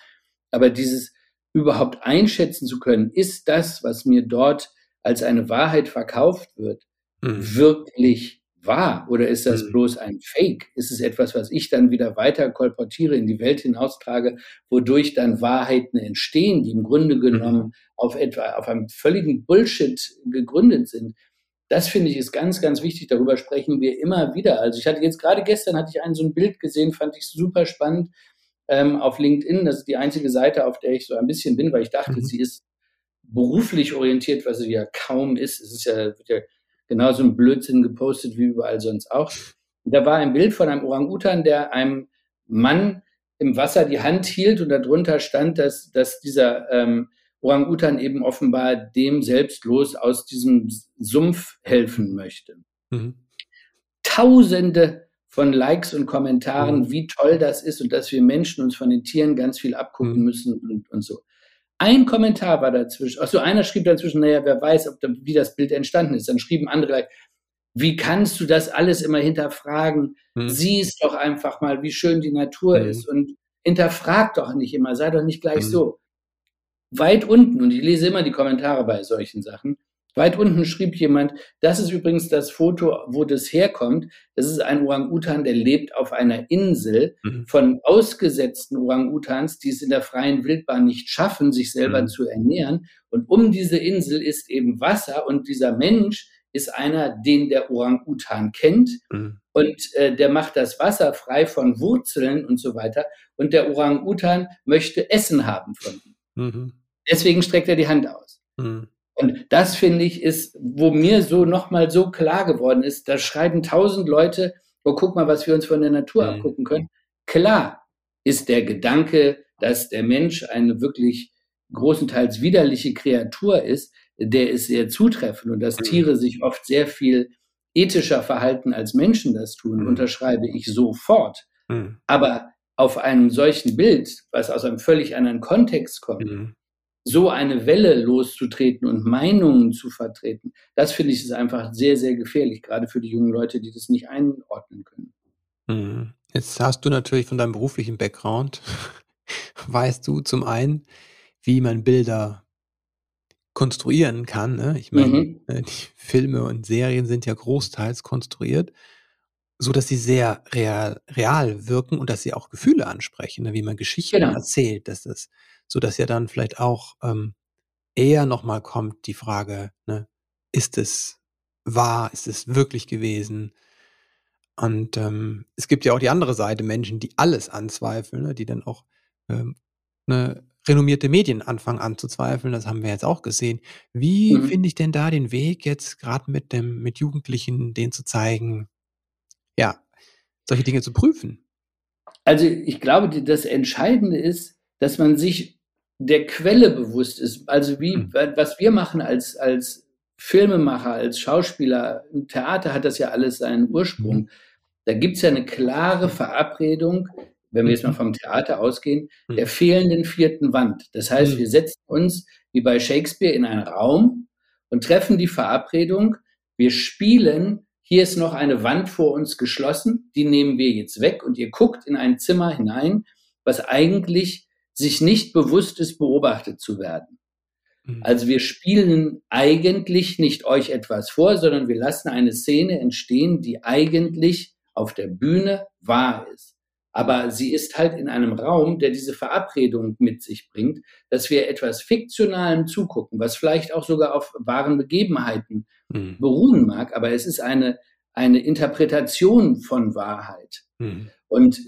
[SPEAKER 2] Aber dieses überhaupt einschätzen zu können, ist das, was mir dort als eine Wahrheit verkauft wird, mhm. wirklich wahr oder ist das mhm. bloß ein Fake? Ist es etwas, was ich dann wieder weiter kolportiere, in die Welt hinaustrage, wodurch dann Wahrheiten entstehen, die im Grunde genommen mhm. auf etwa auf einem völligen Bullshit gegründet sind? Das finde ich ist ganz, ganz wichtig. Darüber sprechen wir immer wieder. Also ich hatte jetzt gerade gestern hatte ich ein so ein Bild gesehen, fand ich super spannend ähm, auf LinkedIn. Das ist die einzige Seite, auf der ich so ein bisschen bin, weil ich dachte, mhm. sie ist beruflich orientiert, was sie ja kaum ist. Es ist ja, wird ja genauso ein Blödsinn gepostet wie überall sonst auch. Und da war ein Bild von einem Orang-Utan, der einem Mann im Wasser die Hand hielt und darunter stand, dass, dass dieser ähm, Orang-Utan eben offenbar dem selbstlos aus diesem Sumpf helfen möchte. Mhm. Tausende von Likes und Kommentaren, mhm. wie toll das ist und dass wir Menschen uns von den Tieren ganz viel abgucken mhm. müssen und, und so. Ein Kommentar war dazwischen. Achso, einer schrieb dazwischen, naja, wer weiß, ob da, wie das Bild entstanden ist. Dann schrieben andere gleich, wie kannst du das alles immer hinterfragen? Hm. Siehst doch einfach mal, wie schön die Natur hm. ist und hinterfrag doch nicht immer, sei doch nicht gleich hm. so. Weit unten, und ich lese immer die Kommentare bei solchen Sachen, Weit unten schrieb jemand, das ist übrigens das Foto, wo das herkommt. Das ist ein Orang-Utan, der lebt auf einer Insel mhm. von ausgesetzten Orang-Utans, die es in der freien Wildbahn nicht schaffen, sich selber mhm. zu ernähren. Und um diese Insel ist eben Wasser und dieser Mensch ist einer, den der Orang-Utan kennt. Mhm. Und äh, der macht das Wasser frei von Wurzeln und so weiter. Und der Orang-Utan möchte Essen haben von ihm. Deswegen streckt er die Hand aus. Mhm. Und das finde ich ist, wo mir so nochmal so klar geworden ist, da schreiben tausend Leute, oh, guck mal, was wir uns von der Natur mhm. abgucken können. Klar ist der Gedanke, dass der Mensch eine wirklich großenteils widerliche Kreatur ist, der ist sehr zutreffend und dass mhm. Tiere sich oft sehr viel ethischer verhalten, als Menschen das tun, mhm. unterschreibe ich sofort. Mhm. Aber auf einem solchen Bild, was aus einem völlig anderen Kontext kommt, mhm so eine Welle loszutreten und Meinungen zu vertreten, das finde ich ist einfach sehr, sehr gefährlich, gerade für die jungen Leute, die das nicht einordnen können.
[SPEAKER 3] Mhm. Jetzt hast du natürlich von deinem beruflichen Background, *laughs* weißt du zum einen, wie man Bilder konstruieren kann. Ne? Ich meine, mhm. Äh, die Filme und Serien sind ja großteils konstruiert, so dass sie sehr real, real wirken und dass sie auch Gefühle ansprechen, ne? wie man Geschichten genau. erzählt, dass das so dass ja dann vielleicht auch ähm, eher nochmal kommt die Frage, ne, ist es wahr, ist es wirklich gewesen? Und ähm, es gibt ja auch die andere Seite, Menschen, die alles anzweifeln, ne, die dann auch ähm, ne, renommierte Medien anfangen anzuzweifeln. Das haben wir jetzt auch gesehen. Wie mhm. finde ich denn da den Weg jetzt gerade mit dem mit Jugendlichen, denen zu zeigen, ja, solche Dinge zu prüfen?
[SPEAKER 2] Also ich glaube, das Entscheidende ist, dass man sich der Quelle bewusst ist. Also wie, mhm. was wir machen als, als Filmemacher, als Schauspieler, im Theater hat das ja alles seinen Ursprung. Mhm. Da gibt es ja eine klare Verabredung, wenn wir jetzt mal mhm. vom Theater ausgehen, der fehlenden vierten Wand. Das heißt, wir setzen uns wie bei Shakespeare in einen Raum und treffen die Verabredung, wir spielen, hier ist noch eine Wand vor uns geschlossen, die nehmen wir jetzt weg und ihr guckt in ein Zimmer hinein, was eigentlich sich nicht bewusst ist, beobachtet zu werden. Mhm. Also wir spielen eigentlich nicht euch etwas vor, sondern wir lassen eine Szene entstehen, die eigentlich auf der Bühne wahr ist. Aber sie ist halt in einem Raum, der diese Verabredung mit sich bringt, dass wir etwas Fiktionalem zugucken, was vielleicht auch sogar auf wahren Begebenheiten mhm. beruhen mag, aber es ist eine, eine Interpretation von Wahrheit. Mhm. Und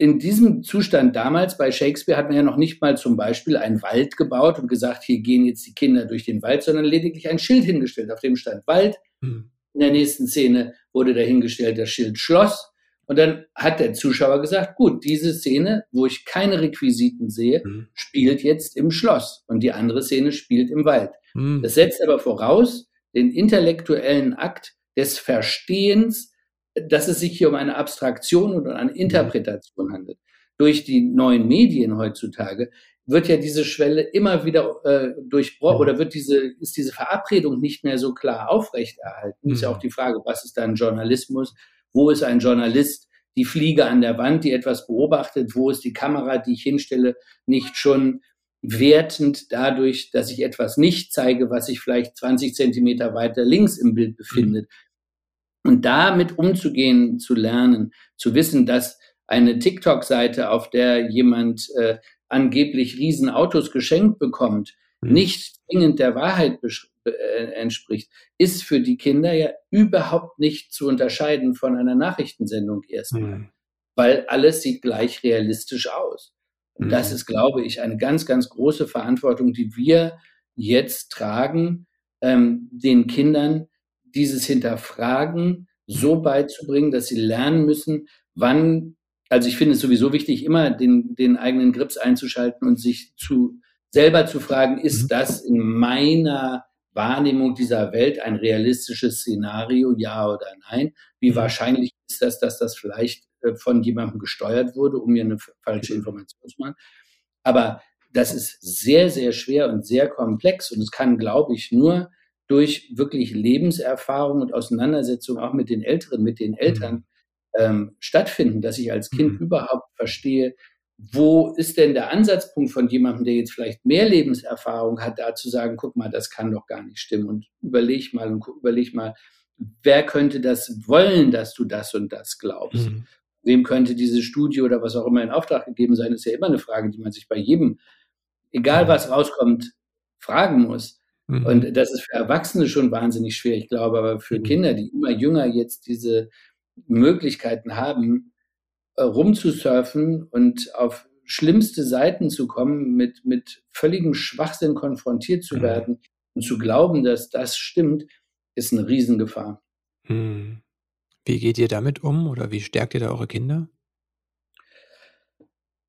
[SPEAKER 2] in diesem Zustand damals bei Shakespeare hat man ja noch nicht mal zum Beispiel einen Wald gebaut und gesagt, hier gehen jetzt die Kinder durch den Wald, sondern lediglich ein Schild hingestellt, auf dem stand Wald. Mhm. In der nächsten Szene wurde dahingestellt das Schild Schloss. Und dann hat der Zuschauer gesagt, gut, diese Szene, wo ich keine Requisiten sehe, mhm. spielt jetzt im Schloss und die andere Szene spielt im Wald. Mhm. Das setzt aber voraus den intellektuellen Akt des Verstehens dass es sich hier um eine Abstraktion und eine Interpretation handelt. Durch die neuen Medien heutzutage wird ja diese Schwelle immer wieder äh, durchbrochen oder wird diese, ist diese Verabredung nicht mehr so klar aufrechterhalten. Mhm. Ist ja auch die Frage, was ist dann Journalismus? Wo ist ein Journalist? Die Fliege an der Wand, die etwas beobachtet, wo ist die Kamera, die ich hinstelle, nicht schon wertend dadurch, dass ich etwas nicht zeige, was sich vielleicht 20 Zentimeter weiter links im Bild befindet. Mhm. Und damit umzugehen, zu lernen, zu wissen, dass eine TikTok-Seite, auf der jemand äh, angeblich Riesenautos geschenkt bekommt, mhm. nicht zwingend der Wahrheit äh, entspricht, ist für die Kinder ja überhaupt nicht zu unterscheiden von einer Nachrichtensendung erstmal, mhm. weil alles sieht gleich realistisch aus. Und mhm. das ist, glaube ich, eine ganz, ganz große Verantwortung, die wir jetzt tragen, ähm, den Kindern dieses Hinterfragen so beizubringen, dass sie lernen müssen, wann, also ich finde es sowieso wichtig, immer den, den eigenen Grips einzuschalten und sich zu selber zu fragen, ist mhm. das in meiner Wahrnehmung dieser Welt ein realistisches Szenario, ja oder nein? Wie mhm. wahrscheinlich ist das, dass das vielleicht äh, von jemandem gesteuert wurde, um mir eine falsche Information zu machen? Aber das ist sehr, sehr schwer und sehr komplex und es kann, glaube ich, nur durch wirklich Lebenserfahrung und Auseinandersetzung auch mit den Älteren, mit den Eltern mhm. ähm, stattfinden, dass ich als Kind mhm. überhaupt verstehe, wo ist denn der Ansatzpunkt von jemandem, der jetzt vielleicht mehr Lebenserfahrung hat, da zu sagen, guck mal, das kann doch gar nicht stimmen und überleg mal und überleg mal, wer könnte das wollen, dass du das und das glaubst? Mhm. Wem könnte diese Studie oder was auch immer in Auftrag gegeben sein, ist ja immer eine Frage, die man sich bei jedem, egal was rauskommt, fragen muss. Mhm. Und das ist für Erwachsene schon wahnsinnig schwer, ich glaube, aber für mhm. Kinder, die immer jünger jetzt diese Möglichkeiten haben, äh, rumzusurfen und auf schlimmste Seiten zu kommen, mit, mit völligem Schwachsinn konfrontiert zu mhm. werden und zu glauben, dass das stimmt, ist eine Riesengefahr.
[SPEAKER 3] Mhm. Wie geht ihr damit um oder wie stärkt ihr da eure Kinder?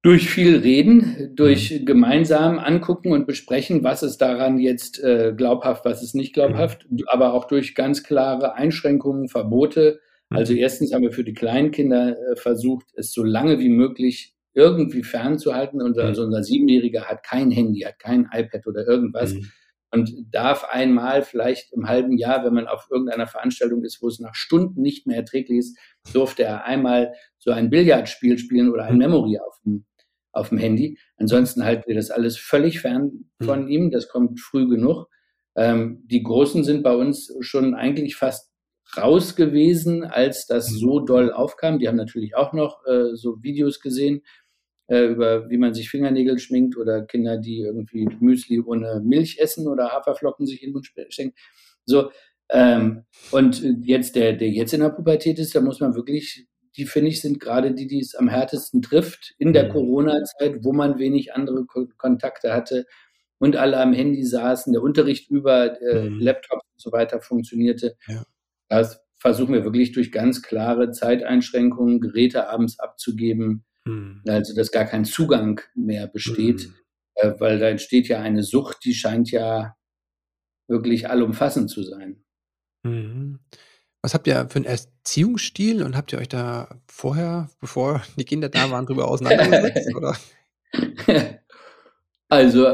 [SPEAKER 2] Durch viel Reden, durch mhm. gemeinsam angucken und besprechen, was ist daran jetzt äh, glaubhaft, was ist nicht glaubhaft, mhm. aber auch durch ganz klare Einschränkungen, Verbote, also mhm. erstens haben wir für die kleinen Kinder äh, versucht, es so lange wie möglich irgendwie fernzuhalten. Unser, also unser Siebenjähriger hat kein Handy, hat kein iPad oder irgendwas mhm. und darf einmal vielleicht im halben Jahr, wenn man auf irgendeiner Veranstaltung ist, wo es nach Stunden nicht mehr erträglich ist, durfte er einmal so ein Billardspiel spielen oder ein. Memory auf dem, auf dem Handy. Ansonsten halten wir das alles völlig fern mhm. von ihm. Das kommt früh genug. Ähm, die Großen sind bei uns schon eigentlich fast raus gewesen, als das mhm. so doll aufkam. Die haben natürlich auch noch äh, so Videos gesehen äh, über, wie man sich Fingernägel schminkt oder Kinder, die irgendwie Müsli ohne Milch essen oder Haferflocken sich in den Mund stecken. So, ähm, und jetzt der, der jetzt in der Pubertät ist, da muss man wirklich, die finde ich, sind gerade die, die es am härtesten trifft in der mhm. Corona-Zeit, wo man wenig andere Ko Kontakte hatte und alle am Handy saßen, der Unterricht über äh, mhm. Laptops und so weiter funktionierte. Ja. Das versuchen wir wirklich durch ganz klare Zeiteinschränkungen, Geräte abends abzugeben, mhm. also dass gar kein Zugang mehr besteht, mhm. äh, weil da entsteht ja eine Sucht, die scheint ja wirklich allumfassend zu sein.
[SPEAKER 3] Was habt ihr für einen Erziehungsstil und habt ihr euch da vorher, bevor die Kinder da waren, drüber auseinandergesetzt? oder? *laughs*
[SPEAKER 2] Also,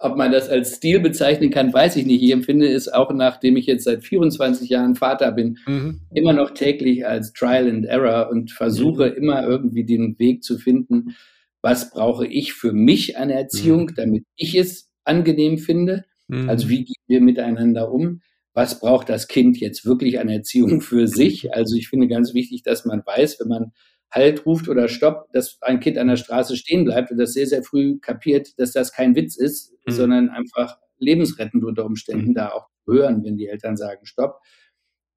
[SPEAKER 2] ob man das als Stil bezeichnen kann, weiß ich nicht. Ich empfinde es auch, nachdem ich jetzt seit 24 Jahren Vater bin, mhm. immer noch täglich als Trial and Error und versuche mhm. immer irgendwie den Weg zu finden, was brauche ich für mich an Erziehung, mhm. damit ich es angenehm finde. Mhm. Also, wie gehen wir miteinander um? Was braucht das Kind jetzt wirklich an Erziehung *laughs* für sich? Also, ich finde ganz wichtig, dass man weiß, wenn man Halt ruft oder Stopp, dass ein Kind an der Straße stehen bleibt und das sehr, sehr früh kapiert, dass das kein Witz ist, mhm. sondern einfach lebensrettend unter Umständen mhm. da auch hören, wenn die Eltern sagen Stopp.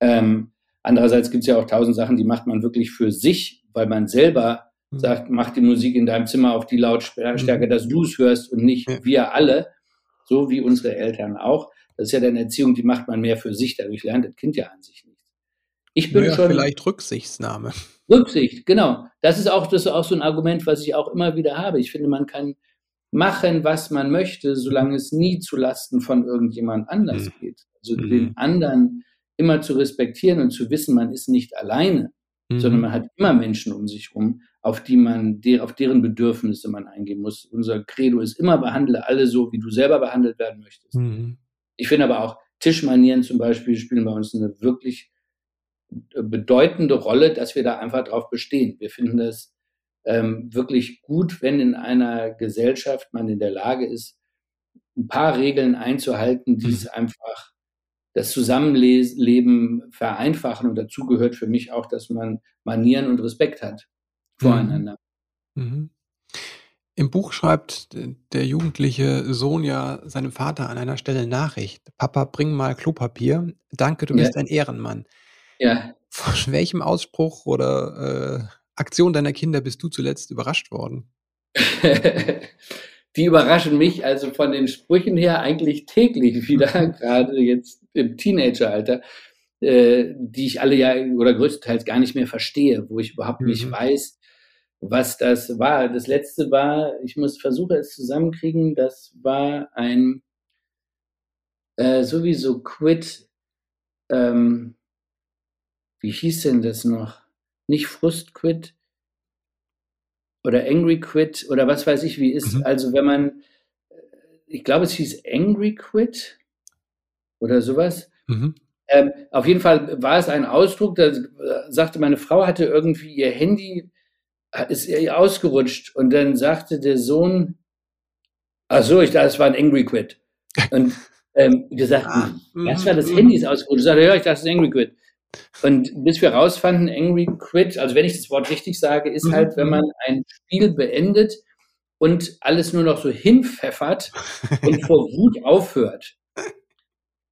[SPEAKER 2] Ähm, andererseits gibt es ja auch tausend Sachen, die macht man wirklich für sich, weil man selber mhm. sagt, mach die Musik in deinem Zimmer auf die Lautstärke, mhm. dass du es hörst und nicht wir alle, so wie unsere Eltern auch. Das ist ja dann Erziehung, die macht man mehr für sich, dadurch lernt das Kind ja an sich nichts.
[SPEAKER 3] Ich bin naja, schon. Vielleicht Rücksichtsnahme. *laughs*
[SPEAKER 2] Rücksicht, genau. Das ist auch, das ist auch so ein Argument, was ich auch immer wieder habe. Ich finde, man kann machen, was man möchte, solange es nie zu Lasten von irgendjemand anders mhm. geht. Also mhm. den anderen immer zu respektieren und zu wissen, man ist nicht alleine, mhm. sondern man hat immer Menschen um sich herum, auf die man, auf deren Bedürfnisse man eingehen muss. Unser Credo ist immer, behandle alle so, wie du selber behandelt werden möchtest. Mhm. Ich finde aber auch Tischmanieren zum Beispiel spielen bei uns eine wirklich bedeutende Rolle, dass wir da einfach drauf bestehen. Wir finden es ähm, wirklich gut, wenn in einer Gesellschaft man in der Lage ist, ein paar Regeln einzuhalten, die es mhm. einfach das Zusammenleben vereinfachen. Und dazu gehört für mich auch, dass man Manieren und Respekt hat voreinander. Mhm.
[SPEAKER 3] Im Buch schreibt der jugendliche Sohn ja seinem Vater an einer Stelle Nachricht. Papa, bring mal Klopapier. Danke, du ja. bist ein Ehrenmann. Ja. Von welchem Ausspruch oder äh, Aktion deiner Kinder bist du zuletzt überrascht worden? *laughs*
[SPEAKER 2] die überraschen mich also von den Sprüchen her eigentlich täglich wieder, *laughs* gerade jetzt im Teenageralter, äh, die ich alle ja oder größtenteils gar nicht mehr verstehe, wo ich überhaupt nicht mhm. weiß, was das war. Das letzte war, ich muss versuchen es zusammenkriegen, das war ein äh, sowieso Quit, ähm, wie hieß denn das noch? Nicht Frust Quit oder Angry Quit oder was weiß ich, wie ist, mhm. also wenn man, ich glaube, es hieß Angry Quit oder sowas. Mhm. Ähm, auf jeden Fall war es ein Ausdruck, da sagte meine Frau hatte irgendwie ihr Handy ist ihr ausgerutscht und dann sagte der Sohn, ach so, ich dachte, es war ein Angry Quit. *laughs* Und ähm, sagten, ah, das war das mm, Handy ist ausgerutscht. Ich sagte, ja, ich dachte, es ist ein Angry Quit. Und bis wir rausfanden, Angry Quit, also wenn ich das Wort richtig sage, ist mhm. halt, wenn man ein Spiel beendet und alles nur noch so hinpfeffert *laughs* und vor Wut aufhört.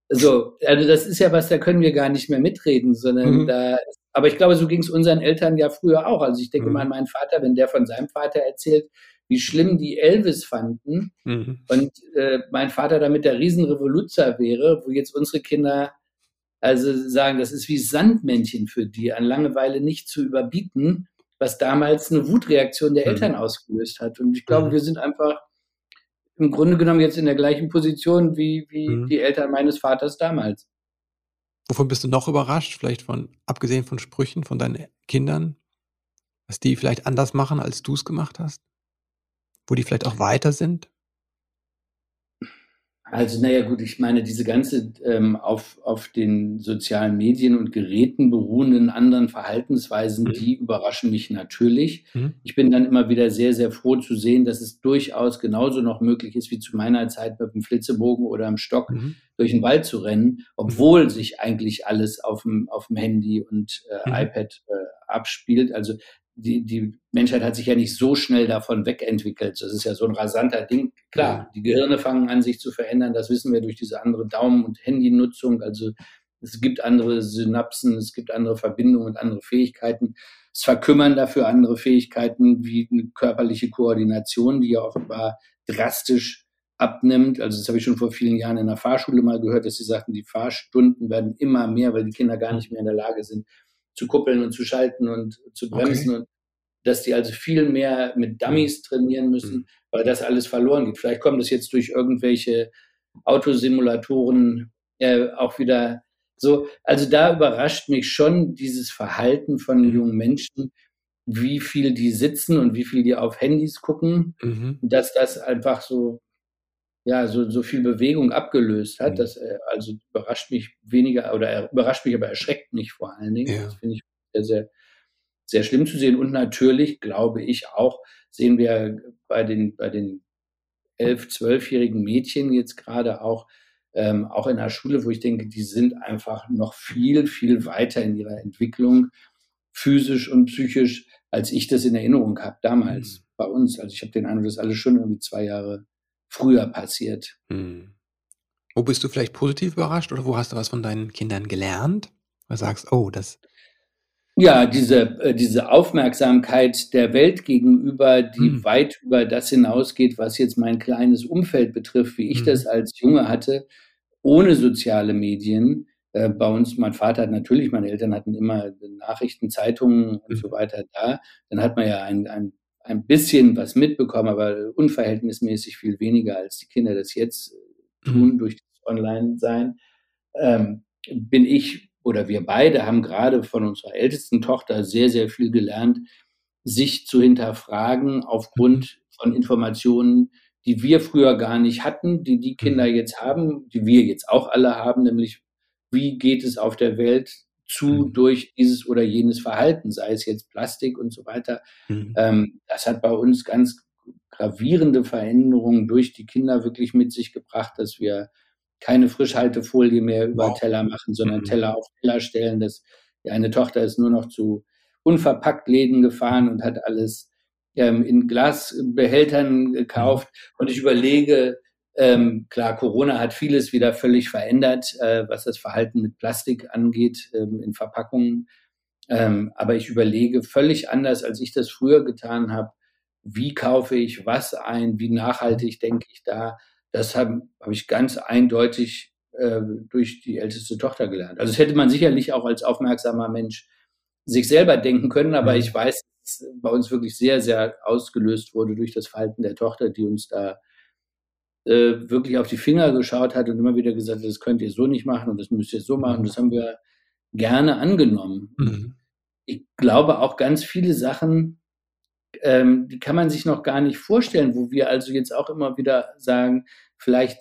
[SPEAKER 2] So, also das ist ja was, da können wir gar nicht mehr mitreden, sondern mhm. da, aber ich glaube, so ging es unseren Eltern ja früher auch. Also ich denke mhm. mal an meinen Vater, wenn der von seinem Vater erzählt, wie schlimm die Elvis fanden mhm. und äh, mein Vater damit der Riesenrevoluzer wäre, wo jetzt unsere Kinder also sagen, das ist wie Sandmännchen für die, an Langeweile nicht zu überbieten, was damals eine Wutreaktion der mhm. Eltern ausgelöst hat. Und ich glaube, mhm. wir sind einfach im Grunde genommen jetzt in der gleichen Position wie, wie mhm. die Eltern meines Vaters damals.
[SPEAKER 3] Wovon bist du noch überrascht? Vielleicht von, abgesehen von Sprüchen von deinen Kindern, was die vielleicht anders machen, als du es gemacht hast? Wo die vielleicht auch weiter sind?
[SPEAKER 2] Also, naja, gut, ich meine, diese ganze ähm, auf, auf den sozialen Medien und Geräten beruhenden anderen Verhaltensweisen, mhm. die überraschen mich natürlich. Mhm. Ich bin dann immer wieder sehr, sehr froh zu sehen, dass es durchaus genauso noch möglich ist, wie zu meiner Zeit mit dem Flitzebogen oder am Stock mhm. durch den Wald zu rennen, obwohl sich eigentlich alles auf dem, auf dem Handy und äh, mhm. iPad äh, abspielt. Also die, die Menschheit hat sich ja nicht so schnell davon wegentwickelt. Das ist ja so ein rasanter Ding. Klar, die Gehirne fangen an, sich zu verändern. Das wissen wir durch diese andere Daumen- und Handynutzung. Also es gibt andere Synapsen, es gibt andere Verbindungen und andere Fähigkeiten. Es verkümmern dafür andere Fähigkeiten wie eine körperliche Koordination, die ja offenbar drastisch abnimmt. Also das habe ich schon vor vielen Jahren in der Fahrschule mal gehört, dass sie sagten, die Fahrstunden werden immer mehr, weil die Kinder gar nicht mehr in der Lage sind, zu kuppeln und zu schalten und zu bremsen okay. und dass die also viel mehr mit Dummies trainieren müssen, mhm. weil das alles verloren geht. Vielleicht kommt es jetzt durch irgendwelche Autosimulatoren äh, auch wieder so. Also da überrascht mich schon dieses Verhalten von mhm. jungen Menschen, wie viel die sitzen und wie viel die auf Handys gucken, mhm. dass das einfach so ja, so, so viel Bewegung abgelöst hat. Mhm. Das äh, also überrascht mich weniger oder überrascht mich, aber erschreckt mich vor allen Dingen. Ja. Das finde ich sehr, sehr, sehr schlimm zu sehen. Und natürlich, glaube ich auch, sehen wir bei den, bei den elf, zwölfjährigen Mädchen jetzt gerade auch, ähm, auch in der Schule, wo ich denke, die sind einfach noch viel, viel weiter in ihrer Entwicklung, physisch und psychisch, als ich das in Erinnerung habe damals mhm. bei uns. Also ich habe den Eindruck, das ist alles schon irgendwie zwei Jahre früher passiert. Hm.
[SPEAKER 3] Wo bist du vielleicht positiv überrascht oder wo hast du was von deinen Kindern gelernt? Du sagst, oh, das.
[SPEAKER 2] Ja, diese, äh, diese Aufmerksamkeit der Welt gegenüber, die hm. weit über das hinausgeht, was jetzt mein kleines Umfeld betrifft, wie ich hm. das als Junge hatte, ohne soziale Medien. Äh, bei uns, mein Vater hat natürlich, meine Eltern hatten immer Nachrichten, Zeitungen und hm. so weiter da. Dann hat man ja ein, ein ein bisschen was mitbekommen, aber unverhältnismäßig viel weniger, als die Kinder das jetzt tun mhm. durch das Online-Sein, ähm, bin ich oder wir beide haben gerade von unserer ältesten Tochter sehr, sehr viel gelernt, sich zu hinterfragen aufgrund mhm. von Informationen, die wir früher gar nicht hatten, die die Kinder mhm. jetzt haben, die wir jetzt auch alle haben, nämlich wie geht es auf der Welt zu mhm. durch dieses oder jenes Verhalten, sei es jetzt Plastik und so weiter. Mhm. Ähm, das hat bei uns ganz gravierende Veränderungen durch die Kinder wirklich mit sich gebracht, dass wir keine Frischhaltefolie mehr über wow. Teller machen, sondern mhm. Teller auf Teller stellen. Das, die eine Tochter ist nur noch zu unverpackt Läden gefahren und hat alles ähm, in Glasbehältern gekauft. Und ich überlege, ähm, klar, Corona hat vieles wieder völlig verändert, äh, was das Verhalten mit Plastik angeht ähm, in Verpackungen. Ähm, aber ich überlege völlig anders, als ich das früher getan habe. Wie kaufe ich was ein? Wie nachhaltig denke ich da? Das habe hab ich ganz eindeutig äh, durch die älteste Tochter gelernt. Also das hätte man sicherlich auch als aufmerksamer Mensch sich selber denken können, aber mhm. ich weiß, dass es bei uns wirklich sehr, sehr ausgelöst wurde durch das Verhalten der Tochter, die uns da äh, wirklich auf die Finger geschaut hat und immer wieder gesagt hat, das könnt ihr so nicht machen und das müsst ihr so machen. Das haben wir gerne angenommen. Mhm. Ich glaube auch ganz viele Sachen, ähm, die kann man sich noch gar nicht vorstellen, wo wir also jetzt auch immer wieder sagen, vielleicht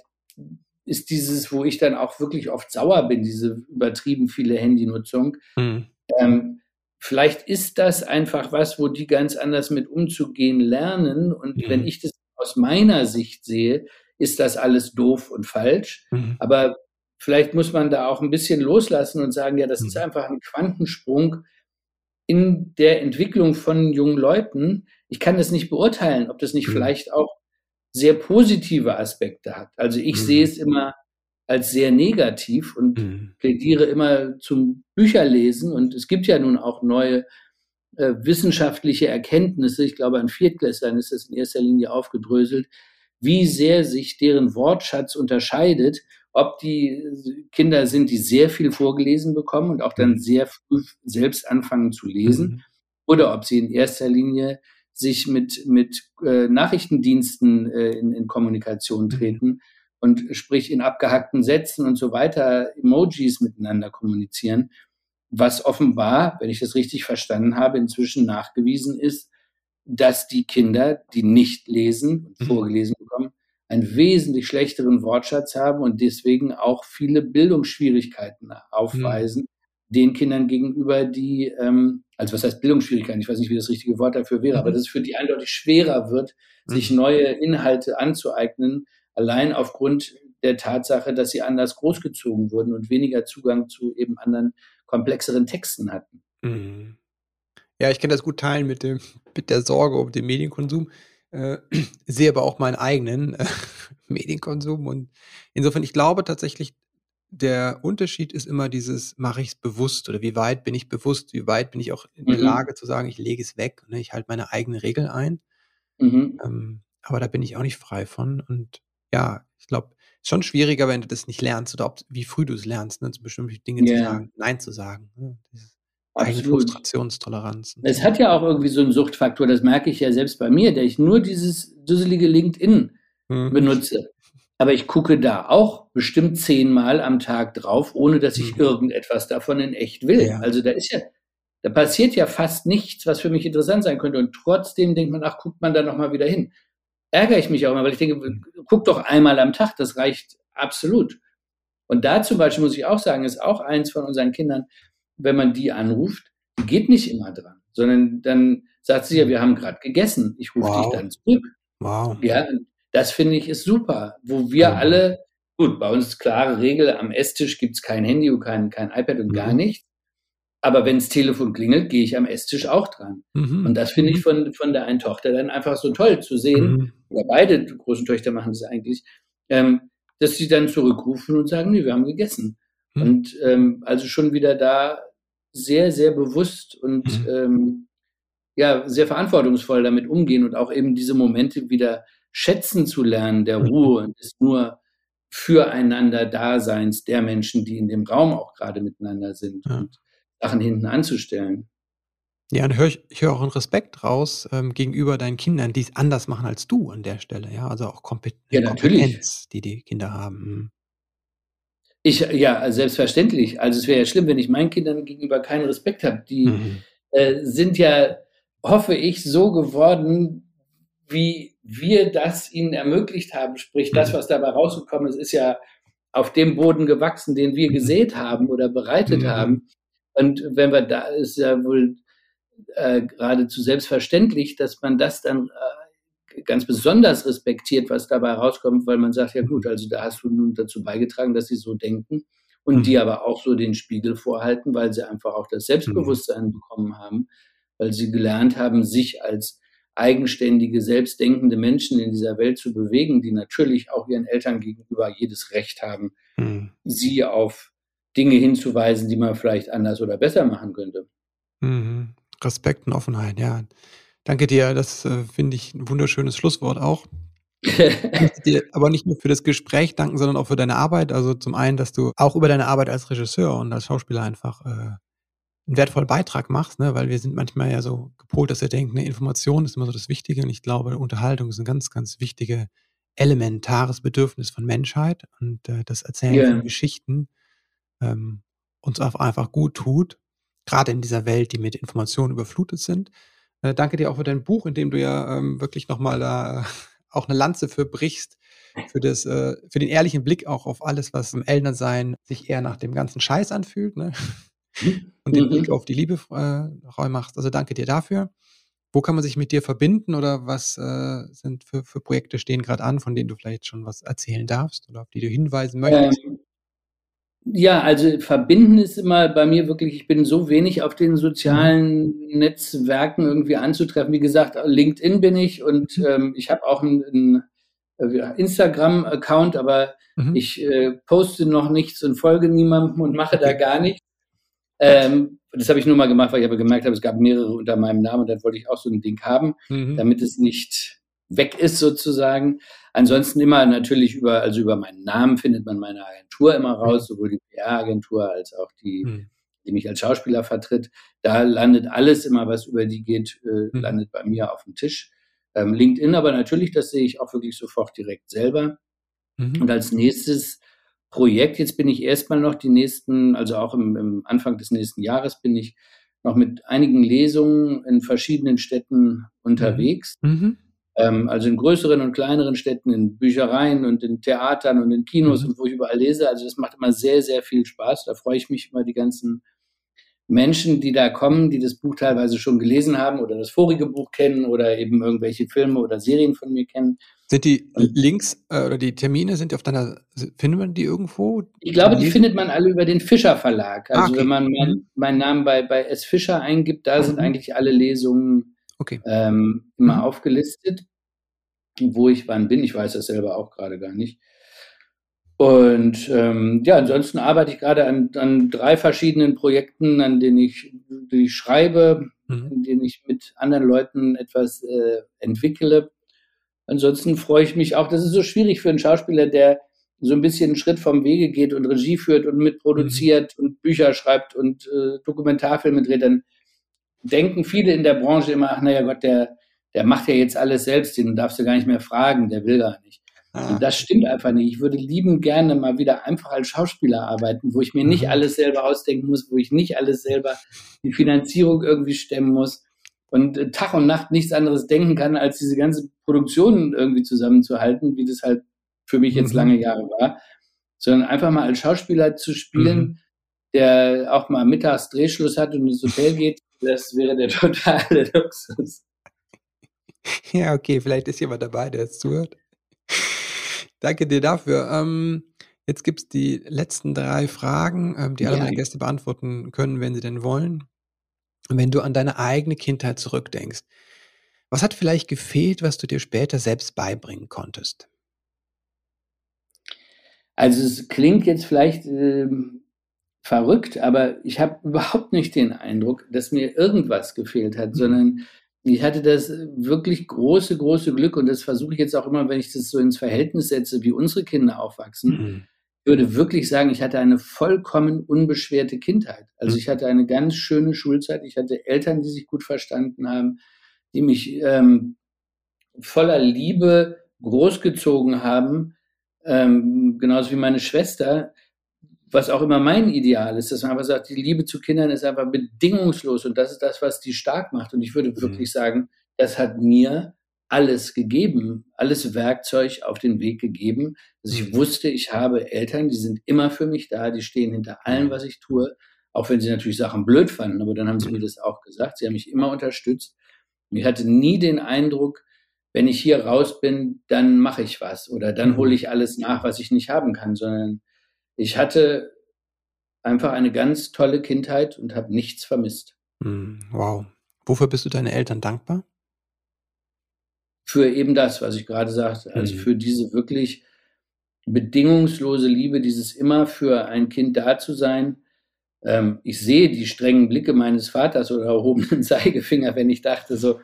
[SPEAKER 2] ist dieses, wo ich dann auch wirklich oft sauer bin, diese übertrieben viele Handynutzung. Mhm. Ähm, vielleicht ist das einfach was, wo die ganz anders mit umzugehen lernen. Und mhm. wenn ich das aus meiner Sicht sehe, ist das alles doof und falsch. Mhm. Aber vielleicht muss man da auch ein bisschen loslassen und sagen, ja, das ist mhm. einfach ein Quantensprung in der Entwicklung von jungen Leuten. Ich kann das nicht beurteilen, ob das nicht mhm. vielleicht auch sehr positive Aspekte hat. Also ich sehe es immer als sehr negativ und mhm. plädiere immer zum Bücherlesen. Und es gibt ja nun auch neue äh, wissenschaftliche Erkenntnisse. Ich glaube, an Viertklässlern ist das in erster Linie aufgedröselt, wie sehr sich deren Wortschatz unterscheidet, ob die Kinder sind, die sehr viel vorgelesen bekommen und auch dann mhm. sehr früh selbst anfangen zu lesen, mhm. oder ob sie in erster Linie sich mit, mit äh, Nachrichtendiensten äh, in, in Kommunikation mhm. treten und sprich in abgehackten Sätzen und so weiter Emojis miteinander kommunizieren, was offenbar, wenn ich das richtig verstanden habe, inzwischen nachgewiesen ist, dass die Kinder, die nicht lesen und mhm. vorgelesen bekommen, einen wesentlich schlechteren Wortschatz haben und deswegen auch viele Bildungsschwierigkeiten aufweisen, mhm. den Kindern gegenüber, die, ähm, also was heißt Bildungsschwierigkeiten? Ich weiß nicht, wie das richtige Wort dafür wäre, mhm. aber dass es für die eindeutig schwerer wird, sich mhm. neue Inhalte anzueignen, allein aufgrund der Tatsache, dass sie anders großgezogen wurden und weniger Zugang zu eben anderen komplexeren Texten hatten.
[SPEAKER 3] Mhm. Ja, ich kann das gut teilen mit, dem, mit der Sorge um den Medienkonsum. Äh, sehe aber auch meinen eigenen äh, *laughs* Medienkonsum. Und insofern, ich glaube tatsächlich, der Unterschied ist immer dieses, mache ich es bewusst oder wie weit bin ich bewusst, wie weit bin ich auch in der mhm. Lage zu sagen, ich lege es weg, ne, ich halte meine eigene Regel ein. Mhm. Ähm, aber da bin ich auch nicht frei von. Und ja, ich glaube, es ist schon schwieriger, wenn du das nicht lernst oder ob, wie früh du es lernst, ne, zu bestimmten Dingen yeah. zu sagen, Nein zu sagen. Ne? Eigene Frustrationstoleranz.
[SPEAKER 2] Es hat ja auch irgendwie so einen Suchtfaktor, das merke ich ja selbst bei mir, der ich nur dieses dusselige LinkedIn hm. benutze. Aber ich gucke da auch bestimmt zehnmal am Tag drauf, ohne dass ich hm. irgendetwas davon in echt will. Ja. Also da ist ja, da passiert ja fast nichts, was für mich interessant sein könnte. Und trotzdem denkt man, ach, guckt man da nochmal wieder hin ärgere ich mich auch immer, weil ich denke, guck doch einmal am Tag, das reicht absolut. Und da zum Beispiel muss ich auch sagen, ist auch eins von unseren Kindern, wenn man die anruft, die geht nicht immer dran, sondern dann sagt sie ja, wir haben gerade gegessen, ich rufe wow. dich dann zurück. Wow. Ja, das finde ich ist super, wo wir mhm. alle, gut, bei uns klare Regel, am Esstisch gibt es kein Handy und kein, kein iPad und mhm. gar nichts. Aber wenn das Telefon klingelt, gehe ich am Esstisch auch dran. Mhm. Und das finde ich mhm. von, von der einen Tochter dann einfach so toll zu sehen, mhm. oder beide großen Töchter machen das eigentlich, ähm, dass sie dann zurückrufen und sagen, nee, wir haben gegessen. Mhm. Und ähm, also schon wieder da sehr, sehr bewusst und mhm. ähm, ja, sehr verantwortungsvoll damit umgehen und auch eben diese Momente wieder schätzen zu lernen, der mhm. Ruhe und ist nur füreinander Daseins der Menschen, die in dem Raum auch gerade miteinander sind. Ja. Und Sachen hinten anzustellen.
[SPEAKER 3] Ja, und hör ich, ich höre auch einen Respekt raus ähm, gegenüber deinen Kindern, die es anders machen als du an der Stelle. Ja, also auch Kompet ja, Kompetenz, die die Kinder haben.
[SPEAKER 2] Ich, ja, selbstverständlich. Also es wäre ja schlimm, wenn ich meinen Kindern gegenüber keinen Respekt habe. Die mhm. äh, sind ja, hoffe ich, so geworden, wie wir das ihnen ermöglicht haben. Sprich, das, mhm. was dabei rausgekommen ist, ist ja auf dem Boden gewachsen, den wir mhm. gesät haben oder bereitet mhm. haben. Und wenn wir da, ist ja wohl äh, geradezu selbstverständlich, dass man das dann ganz besonders respektiert, was dabei rauskommt, weil man sagt, ja gut, also da hast du nun dazu beigetragen, dass sie so denken und mhm. die aber auch so den Spiegel vorhalten, weil sie einfach auch das Selbstbewusstsein mhm. bekommen haben, weil sie gelernt haben, sich als eigenständige, selbstdenkende Menschen in dieser Welt zu bewegen, die natürlich auch ihren Eltern gegenüber jedes Recht haben, mhm. sie auf Dinge hinzuweisen, die man vielleicht anders oder besser machen könnte.
[SPEAKER 3] Mhm. Respekt und Offenheit, ja. Danke dir, das äh, finde ich ein wunderschönes Schlusswort auch. ich möchte dir *laughs* aber nicht nur für das Gespräch danken, sondern auch für deine Arbeit. Also zum einen, dass du auch über deine Arbeit als Regisseur und als Schauspieler einfach äh, einen wertvollen Beitrag machst, ne? weil wir sind manchmal ja so gepolt, dass wir denken, eine Information ist immer so das Wichtige und ich glaube, Unterhaltung ist ein ganz, ganz wichtiges, elementares Bedürfnis von Menschheit und äh, das Erzählen yeah. von Geschichten ähm, uns auch einfach gut tut, gerade in dieser Welt, die mit Informationen überflutet sind. Äh, danke dir auch für dein Buch, in dem du ja ähm, wirklich nochmal da auch eine Lanze für brichst, für, das, äh, für den ehrlichen Blick auch auf alles, was im Elternsein sich eher nach dem ganzen Scheiß anfühlt. Ne? und den Blick mhm. auf die Liebe äh, machst. Also danke dir dafür. Wo kann man sich mit dir verbinden oder was äh, sind für, für Projekte stehen gerade an, von denen du vielleicht schon was erzählen darfst oder auf die du hinweisen möchtest? Ähm,
[SPEAKER 2] ja, also verbinden ist immer bei mir wirklich, ich bin so wenig auf den sozialen. Netzwerken irgendwie anzutreffen. Wie gesagt, LinkedIn bin ich und mhm. ähm, ich habe auch einen, einen äh, Instagram-Account, aber mhm. ich äh, poste noch nichts und folge niemandem und mache da gar nichts. Ähm, das habe ich nur mal gemacht, weil ich aber gemerkt habe, es gab mehrere unter meinem Namen und dann wollte ich auch so ein Ding haben, mhm. damit es nicht weg ist sozusagen. Ansonsten immer natürlich über, also über meinen Namen findet man meine Agentur immer raus, sowohl die PR-Agentur als auch die, mhm. die mich als Schauspieler vertritt. Da landet alles immer, was über die geht, äh, mhm. landet bei mir auf dem Tisch. Ähm, LinkedIn aber natürlich, das sehe ich auch wirklich sofort direkt selber. Mhm. Und als nächstes Projekt. Jetzt bin ich erstmal noch die nächsten, also auch im, im, Anfang des nächsten Jahres bin ich noch mit einigen Lesungen in verschiedenen Städten unterwegs. Mhm. Ähm, also in größeren und kleineren Städten, in Büchereien und in Theatern und in Kinos mhm. und wo ich überall lese. Also das macht immer sehr, sehr viel Spaß. Da freue ich mich immer die ganzen Menschen, die da kommen, die das Buch teilweise schon gelesen haben oder das vorige Buch kennen oder eben irgendwelche Filme oder Serien von mir kennen.
[SPEAKER 3] Sind die Links äh, oder die Termine, sind die auf deiner, findet man die irgendwo?
[SPEAKER 2] Ich glaube, die findet man alle über den Fischer Verlag. Also ah, okay. wenn man mein, mhm. meinen Namen bei, bei S. Fischer eingibt, da mhm. sind eigentlich alle Lesungen okay. ähm, immer mhm. aufgelistet. Wo ich wann bin, ich weiß das selber auch gerade gar nicht. Und ähm, ja, ansonsten arbeite ich gerade an, an drei verschiedenen Projekten, an denen ich, die ich schreibe, mhm. in denen ich mit anderen Leuten etwas äh, entwickle. Ansonsten freue ich mich auch, das ist so schwierig für einen Schauspieler, der so ein bisschen einen Schritt vom Wege geht und Regie führt und mitproduziert mhm. und Bücher schreibt und äh, Dokumentarfilme dreht, dann denken viele in der Branche immer, ach naja Gott, der, der macht ja jetzt alles selbst, den darfst du gar nicht mehr fragen, der will gar nicht. Ah. Und das stimmt einfach nicht. Ich würde lieben gerne mal wieder einfach als Schauspieler arbeiten, wo ich mir nicht mhm. alles selber ausdenken muss, wo ich nicht alles selber die Finanzierung irgendwie stemmen muss und äh, Tag und Nacht nichts anderes denken kann, als diese ganze Produktion irgendwie zusammenzuhalten, wie das halt für mich jetzt mhm. lange Jahre war, sondern einfach mal als Schauspieler zu spielen, mhm. der auch mal mittags Drehschluss hat und ins Hotel geht, das wäre der totale *laughs* Luxus.
[SPEAKER 3] Ja, okay, vielleicht ist jemand dabei, der es zuhört. Danke dir dafür. Ähm, jetzt gibt es die letzten drei Fragen, ähm, die alle meine Gäste beantworten können, wenn sie denn wollen. Wenn du an deine eigene Kindheit zurückdenkst, was hat vielleicht gefehlt, was du dir später selbst beibringen konntest?
[SPEAKER 2] Also es klingt jetzt vielleicht äh, verrückt, aber ich habe *laughs* überhaupt nicht den Eindruck, dass mir irgendwas gefehlt hat, mhm. sondern ich hatte das wirklich große, große Glück und das versuche ich jetzt auch immer, wenn ich das so ins Verhältnis setze, wie unsere Kinder aufwachsen. Mhm. Ich würde wirklich sagen, ich hatte eine vollkommen unbeschwerte Kindheit. Also mhm. ich hatte eine ganz schöne Schulzeit. Ich hatte Eltern, die sich gut verstanden haben, die mich ähm, voller Liebe großgezogen haben, ähm, genauso wie meine Schwester was auch immer mein Ideal ist, dass man einfach sagt, die Liebe zu Kindern ist einfach bedingungslos und das ist das, was die stark macht. Und ich würde mhm. wirklich sagen, das hat mir alles gegeben, alles Werkzeug auf den Weg gegeben, dass ich mhm. wusste, ich habe Eltern, die sind immer für mich da, die stehen hinter allem, mhm. was ich tue, auch wenn sie natürlich Sachen blöd fanden, aber dann haben sie mir das auch gesagt. Sie haben mich immer unterstützt. Ich hatte nie den Eindruck, wenn ich hier raus bin, dann mache ich was oder dann hole ich alles nach, was ich nicht haben kann, sondern ich hatte einfach eine ganz tolle Kindheit und habe nichts vermisst.
[SPEAKER 3] Hm, wow. Wofür bist du deinen Eltern dankbar?
[SPEAKER 2] Für eben das, was ich gerade sagte, also mhm. für diese wirklich bedingungslose Liebe, dieses immer für ein Kind da zu sein. Ähm, ich sehe die strengen Blicke meines Vaters oder erhobenen *laughs* Zeigefinger, wenn ich dachte, so,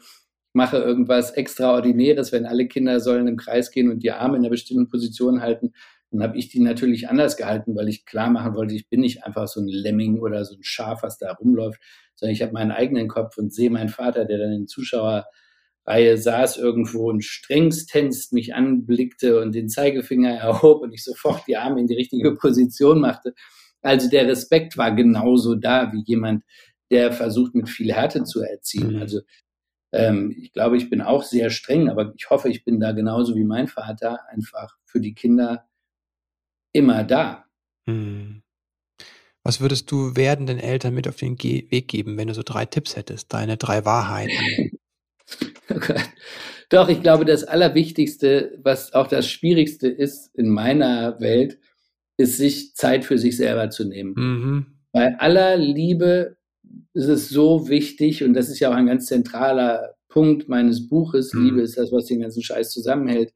[SPEAKER 2] mache irgendwas Extraordinäres, wenn alle Kinder sollen im Kreis gehen und die Arme in einer bestimmten Position halten, dann habe ich die natürlich anders gehalten, weil ich klar machen wollte, ich bin nicht einfach so ein Lemming oder so ein Schaf, was da rumläuft, sondern ich habe meinen eigenen Kopf und sehe meinen Vater, der dann in Zuschauerreihe saß irgendwo und strengstens mich anblickte und den Zeigefinger erhob und ich sofort die Arme in die richtige Position machte. Also der Respekt war genauso da wie jemand, der versucht, mit viel Härte zu erziehen. Mhm. Also ähm, ich glaube, ich bin auch sehr streng, aber ich hoffe, ich bin da genauso wie mein Vater einfach für die Kinder immer da. Hm.
[SPEAKER 3] Was würdest du werdenden Eltern mit auf den Ge Weg geben, wenn du so drei Tipps hättest, deine drei Wahrheiten? *laughs*
[SPEAKER 2] oh Doch, ich glaube, das Allerwichtigste, was auch das Schwierigste ist in meiner Welt, ist, sich Zeit für sich selber zu nehmen. Mhm. Bei aller Liebe ist es so wichtig, und das ist ja auch ein ganz zentraler Punkt meines Buches, mhm. Liebe ist das, was den ganzen Scheiß zusammenhält,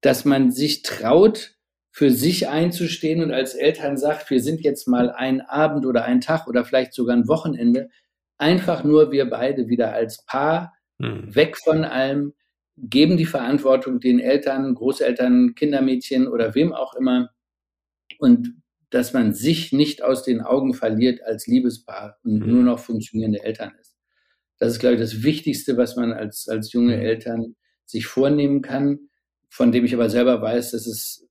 [SPEAKER 2] dass man sich traut, für sich einzustehen und als Eltern sagt, wir sind jetzt mal ein Abend oder ein Tag oder vielleicht sogar ein Wochenende, einfach nur wir beide wieder als Paar mhm. weg von allem, geben die Verantwortung den Eltern, Großeltern, Kindermädchen oder wem auch immer und dass man sich nicht aus den Augen verliert als Liebespaar und mhm. nur noch funktionierende Eltern ist. Das ist, glaube ich, das Wichtigste, was man als, als junge mhm. Eltern sich vornehmen kann, von dem ich aber selber weiß, dass es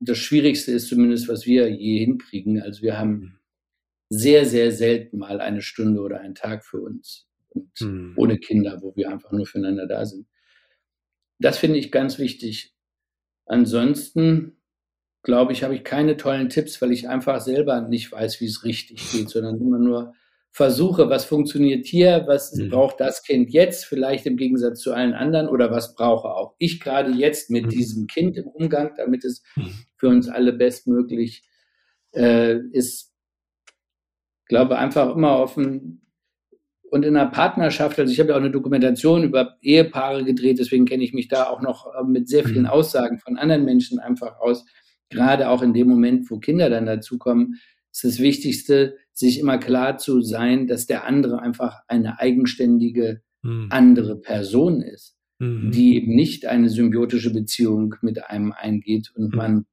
[SPEAKER 2] das Schwierigste ist zumindest, was wir je hinkriegen. Also wir haben sehr, sehr selten mal eine Stunde oder einen Tag für uns und mhm. ohne Kinder, wo wir einfach nur füreinander da sind. Das finde ich ganz wichtig. Ansonsten glaube ich, habe ich keine tollen Tipps, weil ich einfach selber nicht weiß, wie es richtig geht, sondern immer nur versuche, was funktioniert hier, was mhm. braucht das Kind jetzt, vielleicht im Gegensatz zu allen anderen, oder was brauche auch ich gerade jetzt mit mhm. diesem Kind im Umgang, damit es mhm. für uns alle bestmöglich äh, ist. Ich glaube einfach immer offen und in einer Partnerschaft, also ich habe ja auch eine Dokumentation über Ehepaare gedreht, deswegen kenne ich mich da auch noch äh, mit sehr vielen mhm. Aussagen von anderen Menschen einfach aus gerade auch in dem Moment, wo Kinder dann dazukommen, ist das Wichtigste, sich immer klar zu sein, dass der andere einfach eine eigenständige mhm. andere Person ist, mhm. die eben nicht eine symbiotische Beziehung mit einem eingeht. Und mhm. man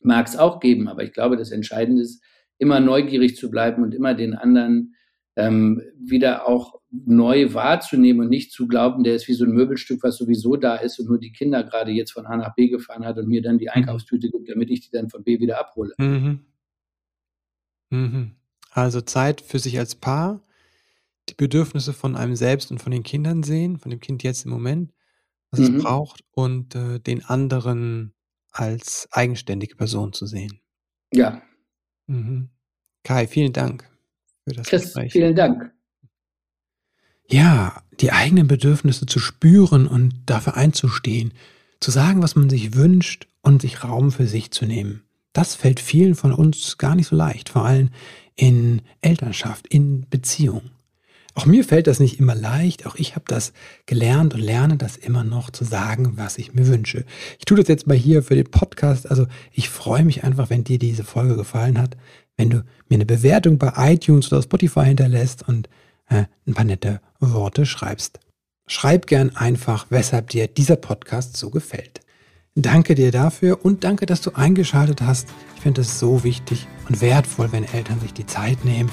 [SPEAKER 2] mag es auch geben, aber ich glaube, das Entscheidende ist, immer neugierig zu bleiben und immer den anderen ähm, wieder auch neu wahrzunehmen und nicht zu glauben, der ist wie so ein Möbelstück, was sowieso da ist und nur die Kinder gerade jetzt von A nach B gefahren hat und mir dann die mhm. Einkaufstüte gibt, damit ich die dann von B wieder abhole. Mhm.
[SPEAKER 3] Mhm. Also Zeit für sich als Paar, die Bedürfnisse von einem selbst und von den Kindern sehen, von dem Kind jetzt im Moment, was es mhm. braucht und äh, den anderen als eigenständige Person zu sehen.
[SPEAKER 2] Ja.
[SPEAKER 3] Mhm. Kai, vielen Dank
[SPEAKER 2] für das Chris, Gespräch. Vielen Dank.
[SPEAKER 3] Ja, die eigenen Bedürfnisse zu spüren und dafür einzustehen, zu sagen, was man sich wünscht und sich Raum für sich zu nehmen. Das fällt vielen von uns gar nicht so leicht, vor allem in Elternschaft, in Beziehung. Auch mir fällt das nicht immer leicht, auch ich habe das gelernt und lerne das immer noch zu sagen, was ich mir wünsche. Ich tue das jetzt mal hier für den Podcast, also ich freue mich einfach, wenn dir diese Folge gefallen hat, wenn du mir eine Bewertung bei iTunes oder Spotify hinterlässt und äh, ein paar nette Worte schreibst. Schreib gern einfach, weshalb dir dieser Podcast so gefällt. Danke dir dafür und danke, dass du eingeschaltet hast. Ich finde es so wichtig und wertvoll, wenn Eltern sich die Zeit nehmen,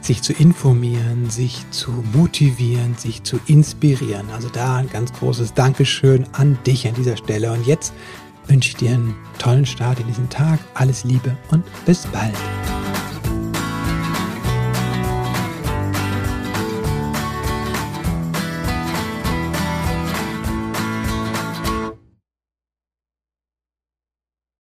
[SPEAKER 3] sich zu informieren, sich zu motivieren, sich zu inspirieren. Also da ein ganz großes Dankeschön an dich an dieser Stelle. Und jetzt wünsche ich dir einen tollen Start in diesen Tag. Alles Liebe und bis bald.